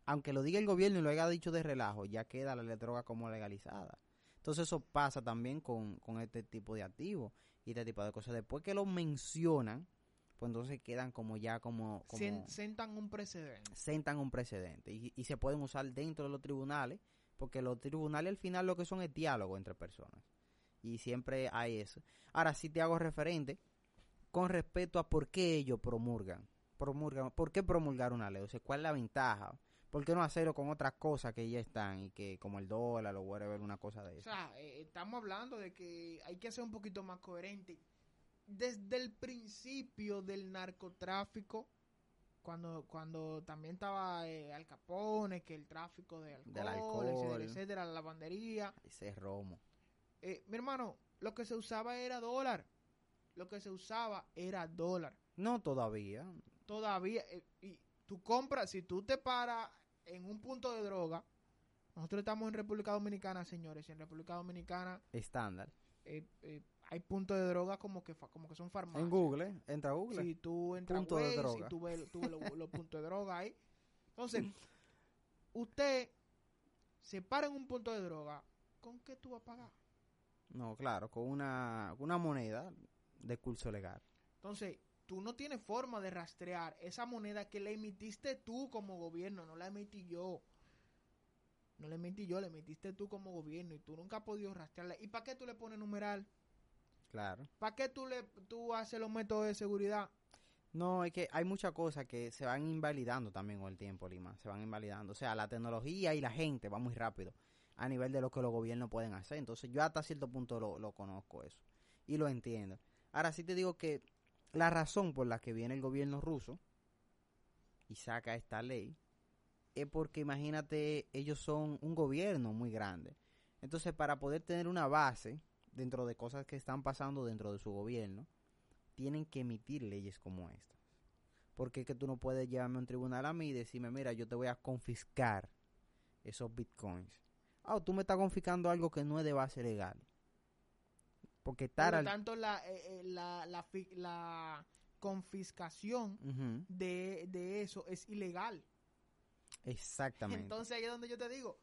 [SPEAKER 2] aunque lo diga el gobierno y lo haya dicho de relajo, ya queda la droga como legalizada. Entonces eso pasa también con, con este tipo de activos y este tipo de cosas. Después que lo mencionan, pues entonces quedan como ya como... como
[SPEAKER 1] Sen- sentan un precedente.
[SPEAKER 2] sentan un precedente y, y se pueden usar dentro de los tribunales, porque los tribunales al final lo que son es diálogo entre personas. Y siempre hay eso. Ahora sí te hago referente con respecto a por qué ellos promulgan. promulgan ¿Por qué promulgar una ley? O sea, ¿cuál es la ventaja? ¿Por qué no hacerlo con otras cosas que ya están y que como el dólar o whatever, una cosa de
[SPEAKER 1] O
[SPEAKER 2] eso?
[SPEAKER 1] sea, eh, estamos hablando de que hay que ser un poquito más coherente. Desde el principio del narcotráfico, cuando, cuando también estaba eh, Al Capone, que el tráfico de alcohol,
[SPEAKER 2] Del alcohol.
[SPEAKER 1] etcétera, etcétera, la lavandería.
[SPEAKER 2] Ese romo.
[SPEAKER 1] Eh, mi hermano, lo que se usaba era dólar. Lo que se usaba era dólar.
[SPEAKER 2] No todavía.
[SPEAKER 1] Todavía, eh, y tú compras, si tú te paras en un punto de droga, nosotros estamos en República Dominicana, señores, y en República Dominicana
[SPEAKER 2] Estándar.
[SPEAKER 1] eh, eh, hay puntos de droga como que fa- como que son farmacias.
[SPEAKER 2] En Google, entra a Google.
[SPEAKER 1] Si tú entras
[SPEAKER 2] Punto
[SPEAKER 1] a
[SPEAKER 2] de droga.
[SPEAKER 1] y tú ves, tú ves los, los puntos de droga ahí. Entonces, usted se para en un punto de droga, ¿con qué tú vas a pagar?
[SPEAKER 2] No, claro, con una, una moneda de curso legal.
[SPEAKER 1] Entonces, tú no tienes forma de rastrear esa moneda que le emitiste tú como gobierno, no la emití yo. No la emití yo, la emitiste tú como gobierno y tú nunca has podido rastrearla. ¿Y para qué tú le pones numeral?
[SPEAKER 2] Claro.
[SPEAKER 1] ¿Para qué tú, le, tú haces los métodos de seguridad?
[SPEAKER 2] No, es que hay muchas cosas que se van invalidando también con el tiempo, Lima. Se van invalidando. O sea, la tecnología y la gente va muy rápido a nivel de lo que los gobiernos pueden hacer. Entonces, yo hasta cierto punto lo, lo conozco eso. Y lo entiendo. Ahora sí te digo que la razón por la que viene el gobierno ruso y saca esta ley es porque, imagínate, ellos son un gobierno muy grande. Entonces, para poder tener una base dentro de cosas que están pasando dentro de su gobierno, tienen que emitir leyes como estas. Porque es que tú no puedes llevarme a un tribunal a mí y decirme, mira, yo te voy a confiscar esos bitcoins. Ah, tú me estás confiscando algo que no es de base legal. Porque
[SPEAKER 1] Por lo tanto, la, eh, eh, la, la, la confiscación de, de eso es ilegal.
[SPEAKER 2] Exactamente.
[SPEAKER 1] Entonces ahí es donde yo te digo,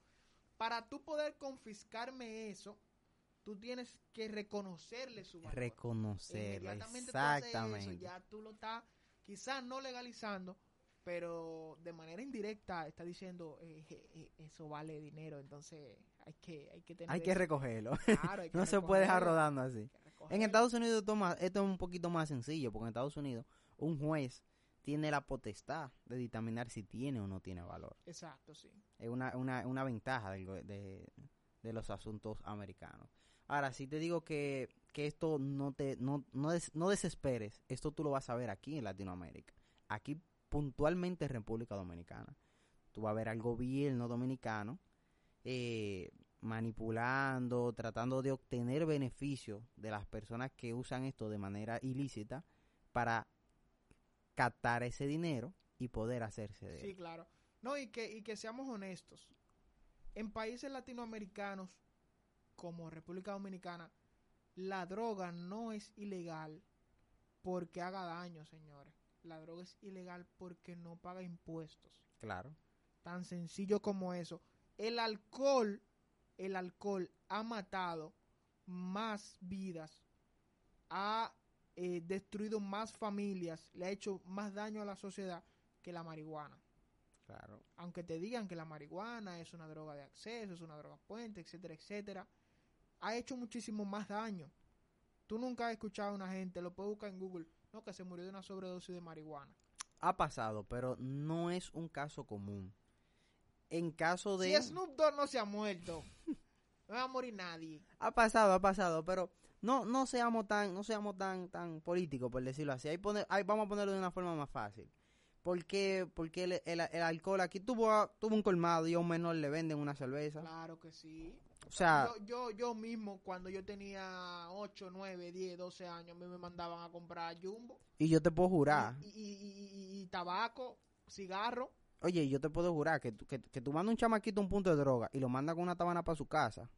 [SPEAKER 1] para tú poder confiscarme eso, tú tienes que reconocerle su valor.
[SPEAKER 2] Reconocerlo.
[SPEAKER 1] Tú
[SPEAKER 2] Exactamente.
[SPEAKER 1] eso, ya tú lo estás quizás no legalizando, pero de manera indirecta está diciendo eh, eso vale dinero, entonces hay que hay que tener
[SPEAKER 2] Hay que recogerlo.
[SPEAKER 1] Claro, hay que
[SPEAKER 2] no se puede dejar rodando así. En Estados Unidos esto, más- esto es un poquito más sencillo, porque en Estados Unidos un juez tiene la potestad de dictaminar si tiene o no tiene valor.
[SPEAKER 1] Exacto, sí.
[SPEAKER 2] Es una, una, una ventaja del de, de los asuntos americanos. Ahora, si te digo que, que esto no te no, no, des- no desesperes, esto tú lo vas a ver aquí en Latinoamérica. Aquí puntualmente en República Dominicana. Tú vas a ver al gobierno dominicano eh, manipulando, tratando de obtener beneficios de las personas que usan esto de manera ilícita para captar ese dinero y poder hacerse de
[SPEAKER 1] Sí,
[SPEAKER 2] él.
[SPEAKER 1] claro. No, y que, y que seamos honestos. En países latinoamericanos como República Dominicana, la droga no es ilegal porque haga daño, señores. La droga es ilegal porque no paga impuestos.
[SPEAKER 2] Claro.
[SPEAKER 1] Tan sencillo como eso. El alcohol, el alcohol ha matado más vidas, ha eh, destruido más familias, le ha hecho más daño a la sociedad que la marihuana
[SPEAKER 2] Claro.
[SPEAKER 1] aunque te digan que la marihuana es una droga de acceso, es una droga puente, etcétera, etcétera, ha hecho muchísimo más daño. Tú nunca has escuchado a una gente, lo puedes buscar en Google. ¿no? Que se murió de una sobredosis de marihuana.
[SPEAKER 2] Ha pasado, pero no es un caso común. En caso de...
[SPEAKER 1] Si Snoop Dogg no se ha muerto, no va a morir nadie.
[SPEAKER 2] Ha pasado, ha pasado, pero no no seamos tan no seamos tan tan políticos por decirlo así. Ahí, pone, ahí vamos a ponerlo de una forma más fácil. ¿Por qué, porque el, el, el alcohol aquí tuvo, tuvo un colmado y a un menor le venden una cerveza?
[SPEAKER 1] Claro que sí.
[SPEAKER 2] O sea,
[SPEAKER 1] yo, yo, yo mismo, cuando yo tenía 8, 9, 10, 12 años, a mí me mandaban a comprar jumbo.
[SPEAKER 2] y yo te puedo jurar,
[SPEAKER 1] Y, y- y- y- y tabaco, cigarro.
[SPEAKER 2] oye, yo te puedo jurar que, que, que tú mandas un chamaquito a un punto de droga y lo manda con una tabana para su casa.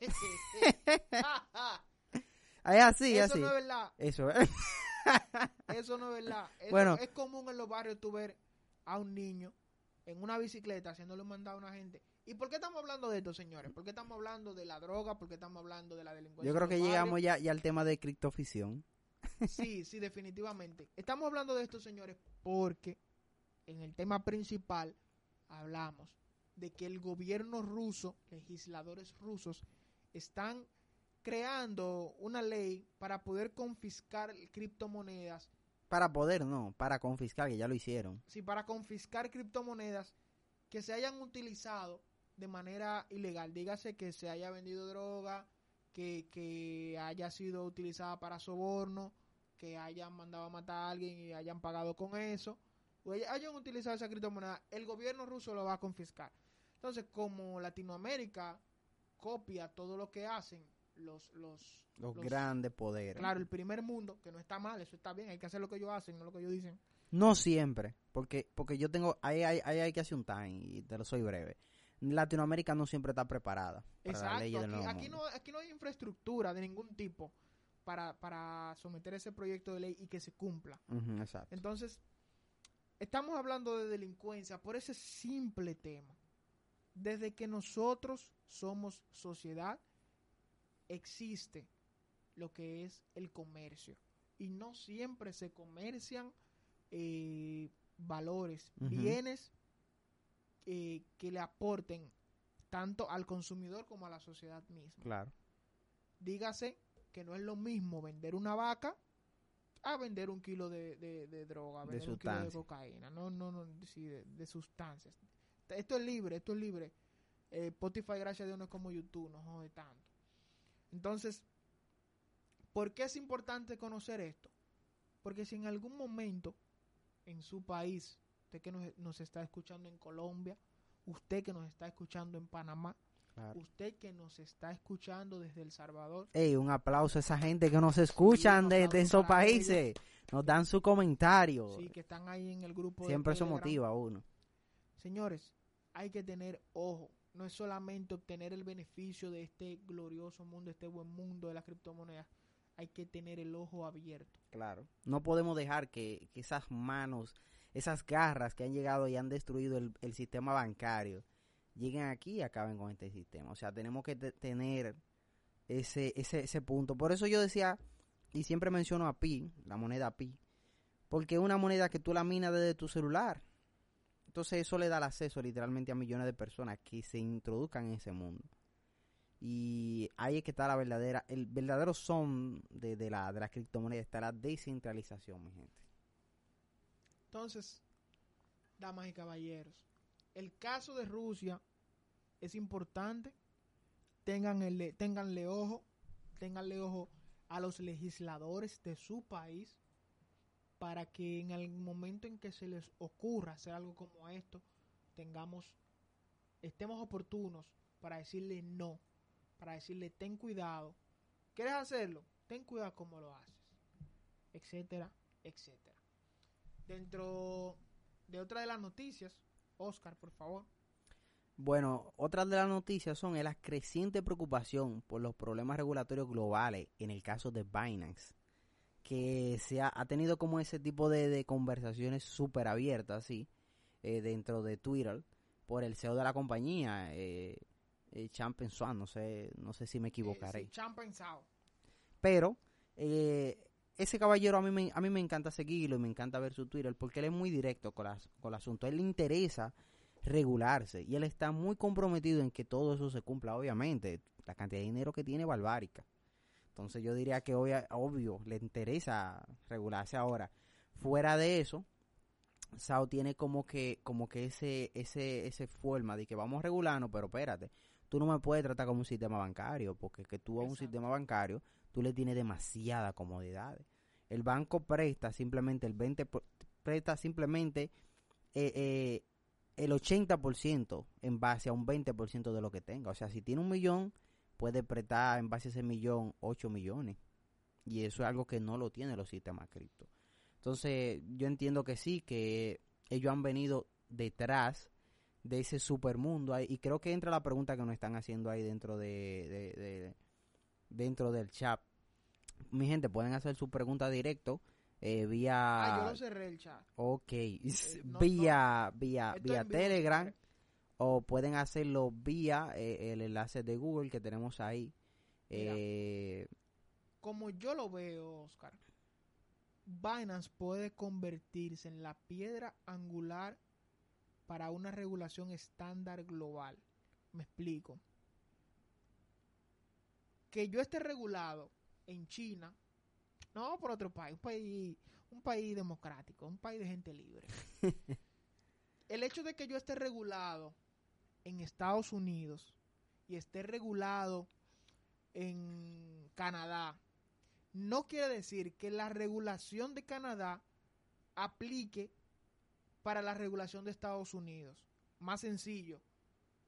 [SPEAKER 2] Es así, es
[SPEAKER 1] Eso
[SPEAKER 2] así.
[SPEAKER 1] no es verdad.
[SPEAKER 2] Eso es.
[SPEAKER 1] Eso no es verdad. Eso
[SPEAKER 2] Bueno.
[SPEAKER 1] es común en los barrios tú ver a un niño en una bicicleta haciéndole un mandado a una gente. ¿Y por qué estamos hablando de esto, señores? ¿Por qué estamos hablando de la droga? ¿Por qué estamos hablando de la delincuencia?
[SPEAKER 2] Yo creo que llegamos ya, ya al tema de criptoficción.
[SPEAKER 1] Sí, sí, definitivamente. Estamos hablando de esto, señores, porque en el tema principal hablamos de que el gobierno ruso, legisladores rusos, están creando una ley para poder confiscar criptomonedas
[SPEAKER 2] Para poder, no, para confiscar, que ya lo hicieron.
[SPEAKER 1] sí, para confiscar criptomonedas que se hayan utilizado de manera ilegal. Dígase que se haya vendido droga, que, que haya sido utilizada para soborno, que hayan mandado a matar a alguien y hayan pagado con eso, o haya- hayan utilizado esa criptomoneda, el gobierno ruso lo va a confiscar. Entonces, como Latinoamérica copia todo lo que hacen los, los,
[SPEAKER 2] Los,
[SPEAKER 1] los-
[SPEAKER 2] grandes poderes.
[SPEAKER 1] Claro, el primer mundo, que no está mal, eso está bien, hay que hacer lo que ellos hacen, no lo que ellos dicen.
[SPEAKER 2] No siempre, porque porque yo tengo, ahí, ahí, ahí hay que hacer un time, y te lo soy breve. Latinoamérica no siempre está preparada para
[SPEAKER 1] Exacto,
[SPEAKER 2] del
[SPEAKER 1] aquí,
[SPEAKER 2] nuevo
[SPEAKER 1] aquí
[SPEAKER 2] mundo.
[SPEAKER 1] no, aquí no hay infraestructura de ningún tipo para, para someter ese proyecto de ley y que se cumpla.
[SPEAKER 2] Exacto.
[SPEAKER 1] Entonces, estamos hablando de delincuencia por ese simple tema. Desde que nosotros somos sociedad, existe lo que es el comercio. Y no siempre se comercian eh, valores, bienes eh, que le aporten tanto al consumidor como a la sociedad misma.
[SPEAKER 2] Claro.
[SPEAKER 1] Dígase que no es lo mismo vender una vaca a vender un kilo de, de- de droga, a
[SPEAKER 2] De
[SPEAKER 1] vender un kilo de cocaína, no, no, no, sí, de, de sustancias. Esto es libre, esto es libre. Eh, Spotify, gracias a Dios, no es como YouTube, no jode tanto. Entonces, ¿por qué es importante conocer esto? Porque si en algún momento en su país, usted que nos, nos está escuchando en Colombia, usted que nos está escuchando en Panamá,
[SPEAKER 2] claro.
[SPEAKER 1] usted que nos está escuchando desde El Salvador,
[SPEAKER 2] Ey, un aplauso a esa gente que nos escuchan
[SPEAKER 1] un
[SPEAKER 2] de, de esos
[SPEAKER 1] ellos.
[SPEAKER 2] países. Nos dan su comentario.
[SPEAKER 1] sí, que están ahí en el grupo. de
[SPEAKER 2] Siempre eso
[SPEAKER 1] Telegram.
[SPEAKER 2] motiva a uno.
[SPEAKER 1] Señores, hay que tener ojo. No es solamente obtener el beneficio de este glorioso mundo, este buen mundo de las criptomonedas. Hay que tener el ojo abierto.
[SPEAKER 2] Claro. No podemos dejar que, que esas manos, esas garras que han llegado y han destruido el, el sistema bancario, lleguen aquí y acaben con este sistema. O sea, tenemos que te- tener ese, ese, ese punto. Por eso yo decía, y siempre menciono a Pi, la moneda Pi, porque es una moneda que tú la minas desde tu celular. Entonces eso le da el acceso literalmente a millones de personas que se introduzcan en ese mundo. Y ahí es que está la verdadera, el verdadero son de, de la, de la criptomoneda, está la descentralización, mi gente.
[SPEAKER 1] Entonces, damas y caballeros, el caso de Rusia es importante. Ténganle, ténganle ojo, ténganle ojo a los legisladores de su país para que en el momento en que se les ocurra hacer algo como esto, tengamos, estemos oportunos para decirle no, para decirle ten cuidado. ¿Quieres hacerlo? Ten cuidado cómo lo haces, etcétera, etcétera. Dentro de otra de las noticias, Oscar, por favor.
[SPEAKER 2] Bueno, otras de las noticias son la creciente preocupación por los problemas regulatorios globales en el caso de Binance, que se ha, ha tenido como ese tipo de, de conversaciones súper abiertas, así, eh, dentro de Twitter, por el CEO de la compañía, eh, eh, Champion Swan, no sé, no sé si me equivocaré.
[SPEAKER 1] Eh, sí, Champagne Sao.
[SPEAKER 2] Pero eh, ese caballero a mí, me, a mí me encanta seguirlo y me encanta ver su Twitter porque él es muy directo con, las, con el asunto. A él le interesa regularse y él está muy comprometido en que todo eso se cumpla, obviamente. La cantidad de dinero que tiene es barbárica. Entonces yo diría que hoy, obvio, le interesa regularse ahora. Fuera de eso, SAO tiene como que, como que ese, ese, ese forma de que vamos a regularnos, pero espérate, tú no me puedes tratar como un sistema bancario, porque que tú a un sistema bancario, tú le tienes demasiadas comodidades. El banco presta simplemente el 20, por- presta simplemente eh, eh, el 80% en base a un 20% de lo que tenga. O sea, si tiene un millón, puede prestar en base a ese millón 8 millones. Y eso es algo que no lo tienen los sistemas cripto. Entonces, yo entiendo que sí, que ellos han venido detrás de ese supermundo. Y creo que entra la pregunta que nos están haciendo ahí dentro de, de- de- dentro del chat. Mi gente, pueden hacer su pregunta directo eh, vía...
[SPEAKER 1] Ah, yo lo cerré el chat.
[SPEAKER 2] Ok,
[SPEAKER 1] no-
[SPEAKER 2] vía, vía, vía Telegram. O pueden hacerlo vía eh, el enlace de Google que tenemos ahí.
[SPEAKER 1] Mira.
[SPEAKER 2] Eh,
[SPEAKER 1] Como yo lo veo, Oscar, Binance puede convertirse en la piedra angular para una regulación estándar global. Me explico. Que yo esté regulado en China, no por otro país, un país, un país democrático, un país de gente libre. El hecho de que yo esté regulado en Estados Unidos y esté regulado en Canadá, no quiere decir que la regulación de Canadá aplique para la regulación de Estados Unidos. Más sencillo,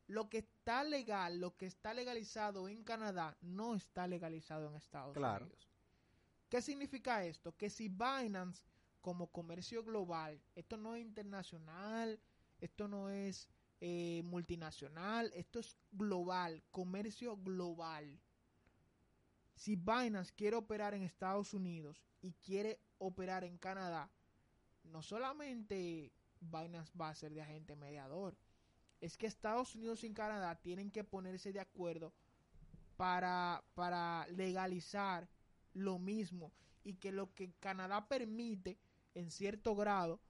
[SPEAKER 1] lo que está legal, lo que está legalizado en Canadá, no está legalizado en Estados
[SPEAKER 2] Claro.
[SPEAKER 1] Unidos. ¿Qué significa esto? Que si Binance como comercio global, esto no es internacional, esto no es eh, multinacional, esto es global, comercio global. Si Binance quiere operar en Estados Unidos y quiere operar en Canadá, no solamente Binance va a ser de agente mediador, es que Estados Unidos y Canadá tienen que ponerse de acuerdo para, para legalizar lo mismo y que lo que Canadá permite en cierto grado,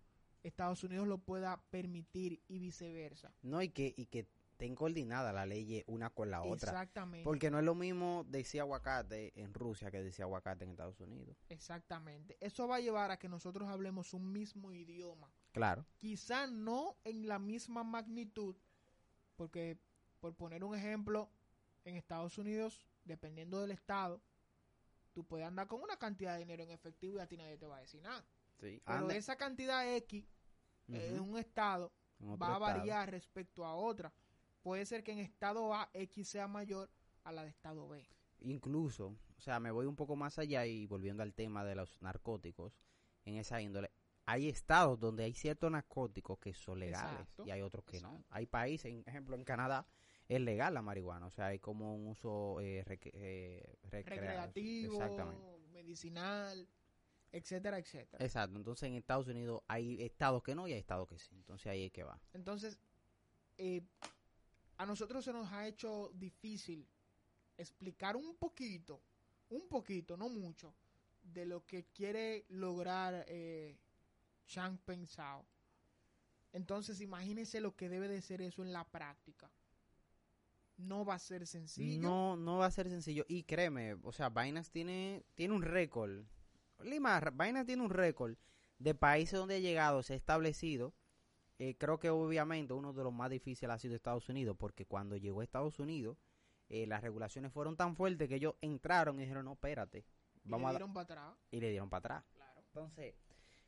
[SPEAKER 1] Estados Unidos lo pueda permitir y viceversa.
[SPEAKER 2] no, y que, y que estén coordinadas las leyes una con la otra.
[SPEAKER 1] Exactamente.
[SPEAKER 2] Porque no es lo mismo decir aguacate en Rusia que decir aguacate en Estados Unidos.
[SPEAKER 1] Exactamente. Eso va a llevar a que nosotros hablemos un mismo idioma.
[SPEAKER 2] Claro.
[SPEAKER 1] Quizá no en la misma magnitud, porque por poner un ejemplo, en Estados Unidos, dependiendo del estado, tú puedes andar con una cantidad de dinero en efectivo y a ti nadie te va a decir nada.
[SPEAKER 2] Sí.
[SPEAKER 1] Pero
[SPEAKER 2] Anda-
[SPEAKER 1] esa cantidad X en un estado
[SPEAKER 2] en
[SPEAKER 1] va a
[SPEAKER 2] estado.
[SPEAKER 1] variar respecto a otra. Puede ser que en estado A X sea mayor a la de estado B.
[SPEAKER 2] Incluso, o sea, me voy un poco más allá y volviendo al tema de los narcóticos, en esa índole, hay estados donde hay ciertos narcóticos que son legales
[SPEAKER 1] Exacto,
[SPEAKER 2] y hay otros que no. Hay países, por ejemplo, en Canadá es legal la marihuana, o sea, hay como un uso eh, recre- eh, recrea-
[SPEAKER 1] Recreativo,
[SPEAKER 2] Exactamente.
[SPEAKER 1] medicinal, etcétera, etcétera.
[SPEAKER 2] Exacto, entonces en Estados Unidos hay estados que no y hay estados que sí, entonces ahí es que va.
[SPEAKER 1] Entonces, eh, a nosotros se nos ha hecho difícil explicar un poquito, un poquito, no mucho, de lo que quiere lograr eh, Chang Peng Sao. Entonces, imagínense lo que debe de ser eso en la práctica. No va a ser sencillo.
[SPEAKER 2] No, no va a ser sencillo. Y créeme, o sea, Binance tiene, tiene un récord. Lima, Binance tiene un récord de países donde ha llegado, se ha establecido. Eh, creo que obviamente uno de los más difíciles ha sido Estados Unidos, porque cuando llegó a Estados Unidos, eh, las regulaciones fueron tan fuertes que ellos entraron y dijeron, no, espérate,
[SPEAKER 1] Y
[SPEAKER 2] vamos
[SPEAKER 1] le
[SPEAKER 2] a da-".
[SPEAKER 1] dieron para atrás.
[SPEAKER 2] y le dieron para atrás.
[SPEAKER 1] Claro.
[SPEAKER 2] Entonces,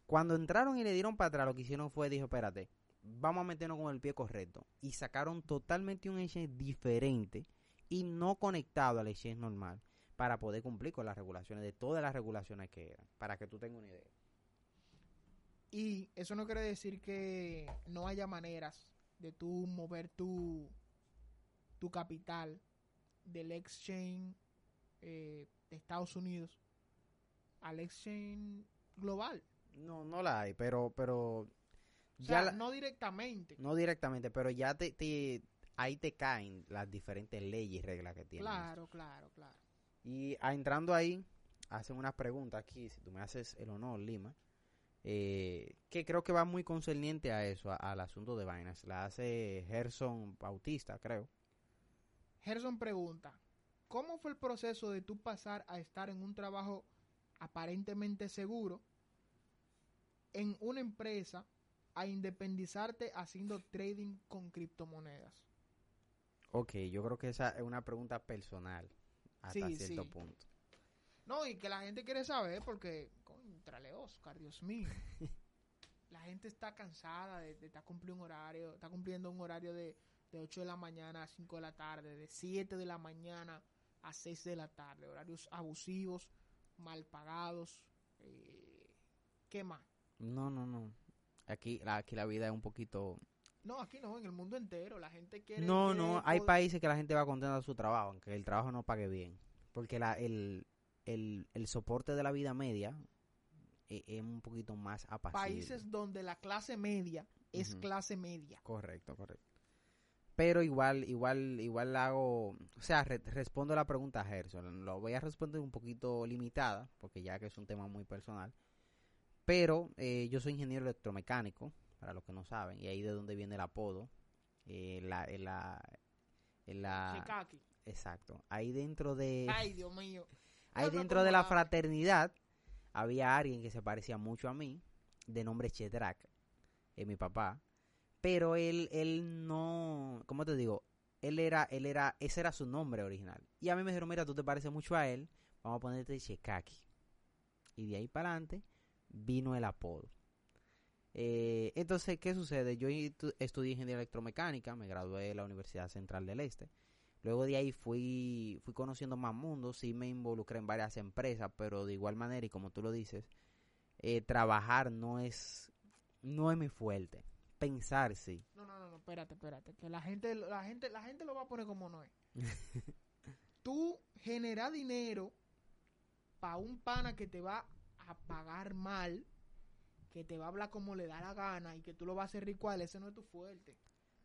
[SPEAKER 2] cuando entraron y le dieron para atrás, lo que hicieron fue, dijo, espérate, vamos a meternos con el pie correcto. Y sacaron totalmente un exchange diferente y no conectado al exchange normal para poder cumplir con las regulaciones, de todas las regulaciones que eran, para que tú tengas una idea.
[SPEAKER 1] Y eso no quiere decir que no haya maneras de tú mover tu, tu capital del exchange eh, de Estados Unidos al exchange global.
[SPEAKER 2] No, no la hay, pero, pero
[SPEAKER 1] O
[SPEAKER 2] ya
[SPEAKER 1] sea,
[SPEAKER 2] la-
[SPEAKER 1] no directamente.
[SPEAKER 2] no directamente, pero ya te, te- ahí te caen las diferentes leyes y reglas que tienen.
[SPEAKER 1] Claro, claro, claro.
[SPEAKER 2] Y ah, entrando ahí, hacen unas preguntas aquí, si tú me haces el honor, Lima, eh, que creo que va muy concerniente a eso, a- al asunto de Binance. La hace Gerson Bautista, creo.
[SPEAKER 1] Gerson pregunta, ¿cómo fue el proceso de tú pasar a estar en un trabajo aparentemente seguro en una empresa a independizarte haciendo trading con criptomonedas?
[SPEAKER 2] Ok, yo creo que esa es una pregunta personal hasta
[SPEAKER 1] Sí,
[SPEAKER 2] cierto
[SPEAKER 1] sí.
[SPEAKER 2] punto.
[SPEAKER 1] No, y que la gente quiere saber porque, contrale Oscar, Dios mío. la gente está cansada de, de estar cumpliendo un horario, está cumpliendo un horario de, de 8 de la mañana a 5 de la tarde, de 7 de la mañana a 6 de la tarde, horarios abusivos, mal pagados. eh, ¿Qué más?
[SPEAKER 2] No, no, no. Aquí aquí la vida es un poquito...
[SPEAKER 1] No, aquí no, en el mundo entero, la gente quiere...
[SPEAKER 2] No,
[SPEAKER 1] quiere
[SPEAKER 2] no, hay
[SPEAKER 1] poder-
[SPEAKER 2] países que la gente va contenta de su trabajo, aunque el trabajo no pague bien. Porque la, el, el, el soporte de la vida media e- es, un poquito más apacible.
[SPEAKER 1] Países donde la clase media es clase media.
[SPEAKER 2] Correcto, correcto. Pero igual, igual, igual hago, o sea, re- respondo la pregunta a Gerson. Lo voy a responder un poquito limitada, porque ya que es un tema muy personal. Pero eh, yo soy ingeniero electromecánico, para los que no saben, y ahí de donde viene el apodo. Eh, la, en la, en la,
[SPEAKER 1] Shikaki.
[SPEAKER 2] exacto. Ahí dentro de,
[SPEAKER 1] Ay, Dios mío.
[SPEAKER 2] ahí dentro de la fraternidad había alguien que se parecía mucho a mí, de nombre Chedrak, es mi papá, pero él, él no, ¿cómo te digo? Él era, él era, ese era su nombre original. Y a mí me dijeron, mira, tú te pareces mucho a él, vamos a ponerte Chekaki. Y de ahí para adelante vino el apodo. Eh, entonces, ¿qué sucede? Yo estu- estudié ingeniería electromecánica, me gradué de la Universidad Central del Este. Luego de ahí fui, fui conociendo más mundos, sí me involucré en varias empresas, pero de igual manera, y como tú lo dices, eh, trabajar no es, no es mi fuerte. Pensar sí.
[SPEAKER 1] No, no, no, no, espérate, espérate. Que la gente, la gente, la gente lo va a poner como no es. Tú generas dinero para un pana que te va a pagar mal, que te va a hablar como le da la gana y que tú lo vas a hacer él, ese no es tu fuerte.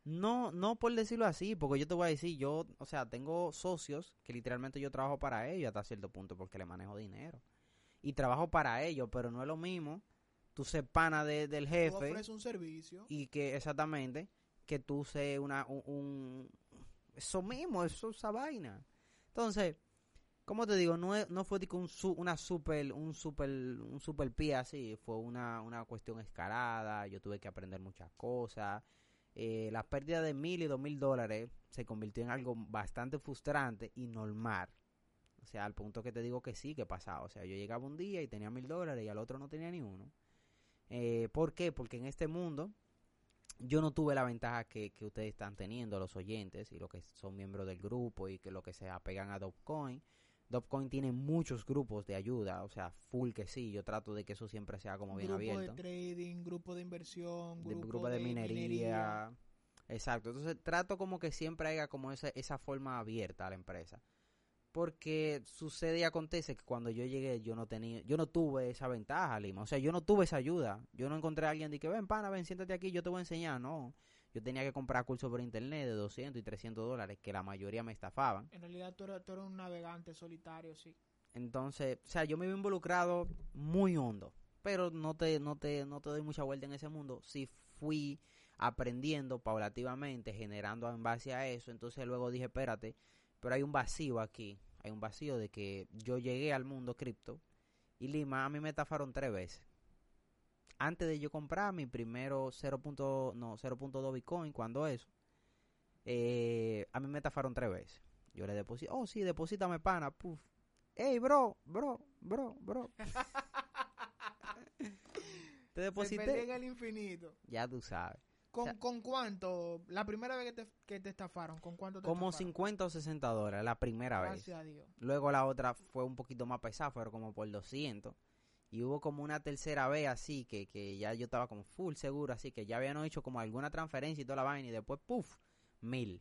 [SPEAKER 2] No, no por decirlo así, porque yo te voy a decir, yo, o sea, tengo socios que literalmente yo trabajo para ellos hasta cierto punto porque le manejo dinero. Y trabajo para ellos, pero no es lo mismo tú ser pana de- del
[SPEAKER 1] Tú
[SPEAKER 2] jefe
[SPEAKER 1] ofreces un servicio.
[SPEAKER 2] y que exactamente que tú seas una un, un- eso mismo, eso esa vaina. Entonces, como te digo, no, no fue que un una super un super un super pie así, fue una, una cuestión escalada, yo tuve que aprender muchas cosas. Eh, la pérdida de mil y dos mil dólares se convirtió en algo bastante frustrante y normal. O sea, al punto que te digo que sí, que pasaba. O sea, yo llegaba un día y tenía mil dólares y al otro no tenía ni uno. Eh, ¿Por qué? Porque en este mundo yo no tuve la ventaja que, que ustedes están teniendo, los oyentes y los que son miembros del grupo y que lo que se apegan a Dogecoin. Dogecoin tiene muchos grupos de ayuda, o sea, full que sí. Yo trato de que eso siempre sea como bien
[SPEAKER 1] grupo
[SPEAKER 2] abierto.
[SPEAKER 1] de trading, grupo de inversión,
[SPEAKER 2] de
[SPEAKER 1] grupo,
[SPEAKER 2] grupo de, minería. Exacto, entonces trato como que siempre haya como esa, esa forma abierta a la empresa. Porque sucede y acontece que cuando yo llegué yo no tenía, yo no tuve esa ventaja, Lima. O sea, yo no tuve esa ayuda. Yo no encontré a alguien de que ven, pana, ven, siéntate aquí, yo te voy a enseñar. No, yo tenía que comprar cursos por internet de 200 y 300 dólares, que la mayoría me estafaban.
[SPEAKER 1] En realidad tú eres, tú eres un navegante solitario, sí.
[SPEAKER 2] Entonces, o sea, yo me vi involucrado muy hondo, pero no te, no te, no te doy mucha vuelta en ese mundo. Sí fui aprendiendo paulativamente, generando en base a eso. Entonces luego dije, espérate, pero hay un vacío aquí. Hay un vacío de que yo llegué al mundo cripto y Lima a mí me estafaron tres veces. Antes de yo comprar mi primero 0. No, 0.2 Bitcoin, cuando eso, eh, a mí me estafaron tres veces. Yo le deposité, oh sí, deposítame pana, puf. Ey, bro, bro, bro, bro. Te deposité.
[SPEAKER 1] en el infinito.
[SPEAKER 2] Ya tú sabes.
[SPEAKER 1] ¿Con,
[SPEAKER 2] sea-
[SPEAKER 1] ¿Con cuánto? La primera vez que te, que te estafaron, ¿con cuánto te
[SPEAKER 2] Como
[SPEAKER 1] estafaron?
[SPEAKER 2] 50 o 60 dólares la primera vez.
[SPEAKER 1] Gracias a Dios.
[SPEAKER 2] Luego la otra fue un poquito más pesada, fueron como por 200. Y hubo como una tercera vez así, que, que ya yo estaba como full seguro, así que ya habían hecho como alguna transferencia y toda la vaina. Y después, puff, mil.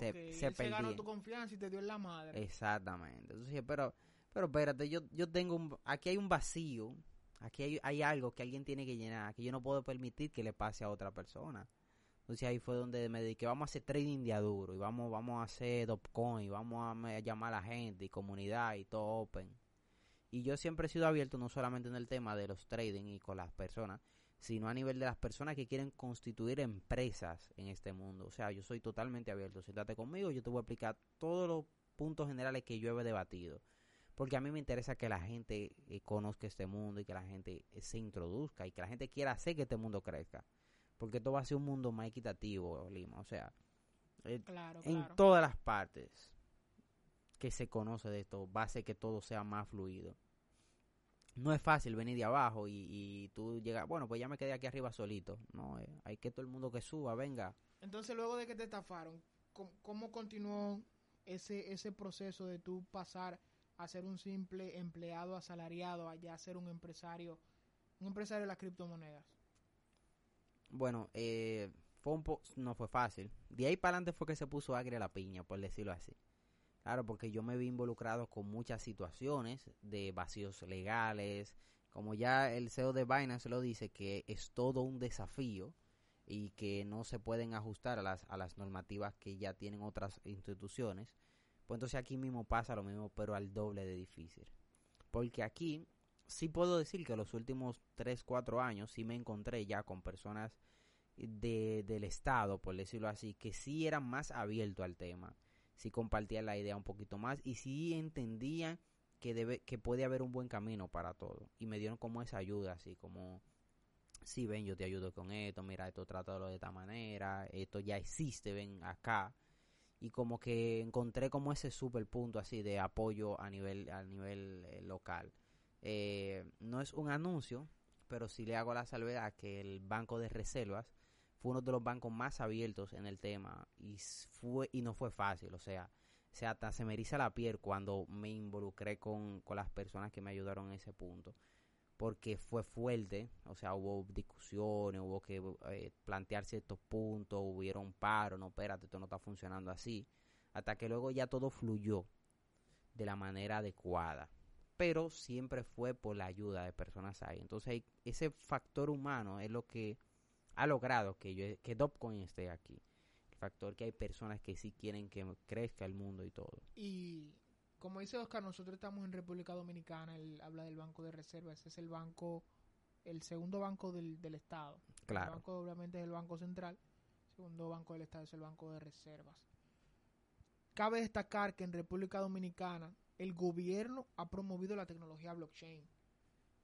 [SPEAKER 2] Se- se
[SPEAKER 1] él se ganó tu confianza y te dio en la madre.
[SPEAKER 2] Exactamente. Entonces pero, pero espérate, yo, yo tengo un, aquí hay un vacío, aquí hay, hay algo que alguien tiene que llenar, que yo no puedo permitir que le pase a otra persona. Entonces ahí fue donde me dediqué, vamos a hacer trading de a duro, y vamos, vamos a hacer Dopcoin, y vamos a, me- llamar a la gente, y comunidad, y todo open. Y yo siempre he sido abierto no solamente en el tema de los trading y con las personas, sino a nivel de las personas que quieren constituir empresas en este mundo. O sea, yo soy totalmente abierto. Siéntate conmigo, yo te voy a explicar todo lo puntos generales que yo he debatido. Porque a mí me interesa que la gente eh, conozca este mundo y que la gente eh, se introduzca y que la gente quiera hacer que este mundo crezca. Porque esto va a ser un mundo más equitativo, Lima. O sea, eh,
[SPEAKER 1] Claro,
[SPEAKER 2] en
[SPEAKER 1] claro.
[SPEAKER 2] todas las partes que se conoce de esto, va a hacer que todo sea más fluido. No es fácil venir de abajo y, y tú llegas, bueno, pues ya me quedé aquí arriba solito. No, eh, hay que todo el mundo que suba, venga.
[SPEAKER 1] Entonces, luego de que te estafaron, ¿cómo, cómo continuó ese, ese proceso de tú pasar a ser un simple empleado asalariado, a ya ser un empresario, un empresario de las criptomonedas?
[SPEAKER 2] Bueno, eh, fue un po no fue fácil. De ahí para adelante fue que se puso agria la piña, por decirlo así. Claro, porque yo me vi involucrado con muchas situaciones de vacíos legales. Como ya el CEO de Binance lo dice, que es todo un desafío y que no se pueden ajustar a las, a las normativas que ya tienen otras instituciones. Pues entonces aquí mismo pasa lo mismo, pero al doble de difícil. Porque aquí sí puedo decir que los últimos 3, 4 años sí me encontré ya con personas de, del Estado, por decirlo así, que sí eran más abiertos al tema, sí compartían la idea un poquito más y sí entendían que, debe, que puede haber un buen camino para todo. Y me dieron como esa ayuda, así como, sí, ven, yo te ayudo con esto, mira, esto trátalo de esta manera, esto ya existe, ven acá. Y como que encontré como ese super punto así de apoyo a nivel, a nivel eh, local. Eh, no es un anuncio, pero sí le hago la salvedad que el Banco de Reservas fue uno de los bancos más abiertos en el tema y fue y no fue fácil, o sea, hasta se me eriza la piel cuando me involucré con, con las personas que me ayudaron en ese punto, porque fue fuerte, o sea, hubo discusiones, hubo que eh, plantear ciertos puntos, hubieron paros, no, espérate, esto no está funcionando así, hasta que luego ya todo fluyó de la manera adecuada pero siempre fue por la ayuda de personas ahí. Entonces ese factor humano es lo que ha logrado que yo que Dopcoin esté aquí. El factor que hay personas que sí quieren que crezca el mundo y todo.
[SPEAKER 1] Y como dice Oscar, nosotros estamos en República Dominicana, él habla del Banco de Reservas, ese es el banco, el segundo banco del, del Estado. El
[SPEAKER 2] Claro.
[SPEAKER 1] banco obviamente es el Banco Central, el segundo banco del Estado es el Banco de Reservas. Cabe destacar que en República Dominicana el gobierno ha promovido la tecnología blockchain.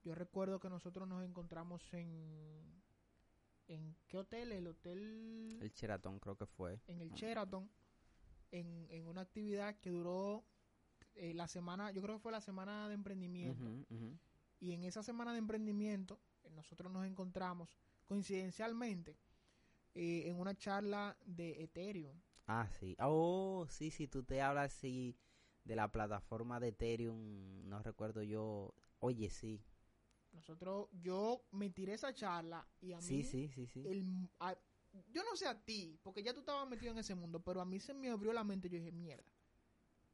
[SPEAKER 1] Yo recuerdo que nosotros nos encontramos en... ¿En qué hotel? El hotel
[SPEAKER 2] El Sheraton creo que fue.
[SPEAKER 1] en el. Sheraton en, en una actividad que duró eh, la semana, yo creo que fue la semana de emprendimiento. Y en esa semana de emprendimiento eh, nosotros nos encontramos coincidencialmente eh, en una charla de Ethereum.
[SPEAKER 2] Ah, sí. Oh, sí, sí, tú te hablas sí de la plataforma de Ethereum, no recuerdo yo. Oye, sí.
[SPEAKER 1] Nosotros, yo me tiré esa charla y a mí,
[SPEAKER 2] Sí, sí, sí, sí.
[SPEAKER 1] el- a- yo no sé a ti, porque ya tú estabas metido en ese mundo, pero a mí se me abrió la mente yo dije, mierda,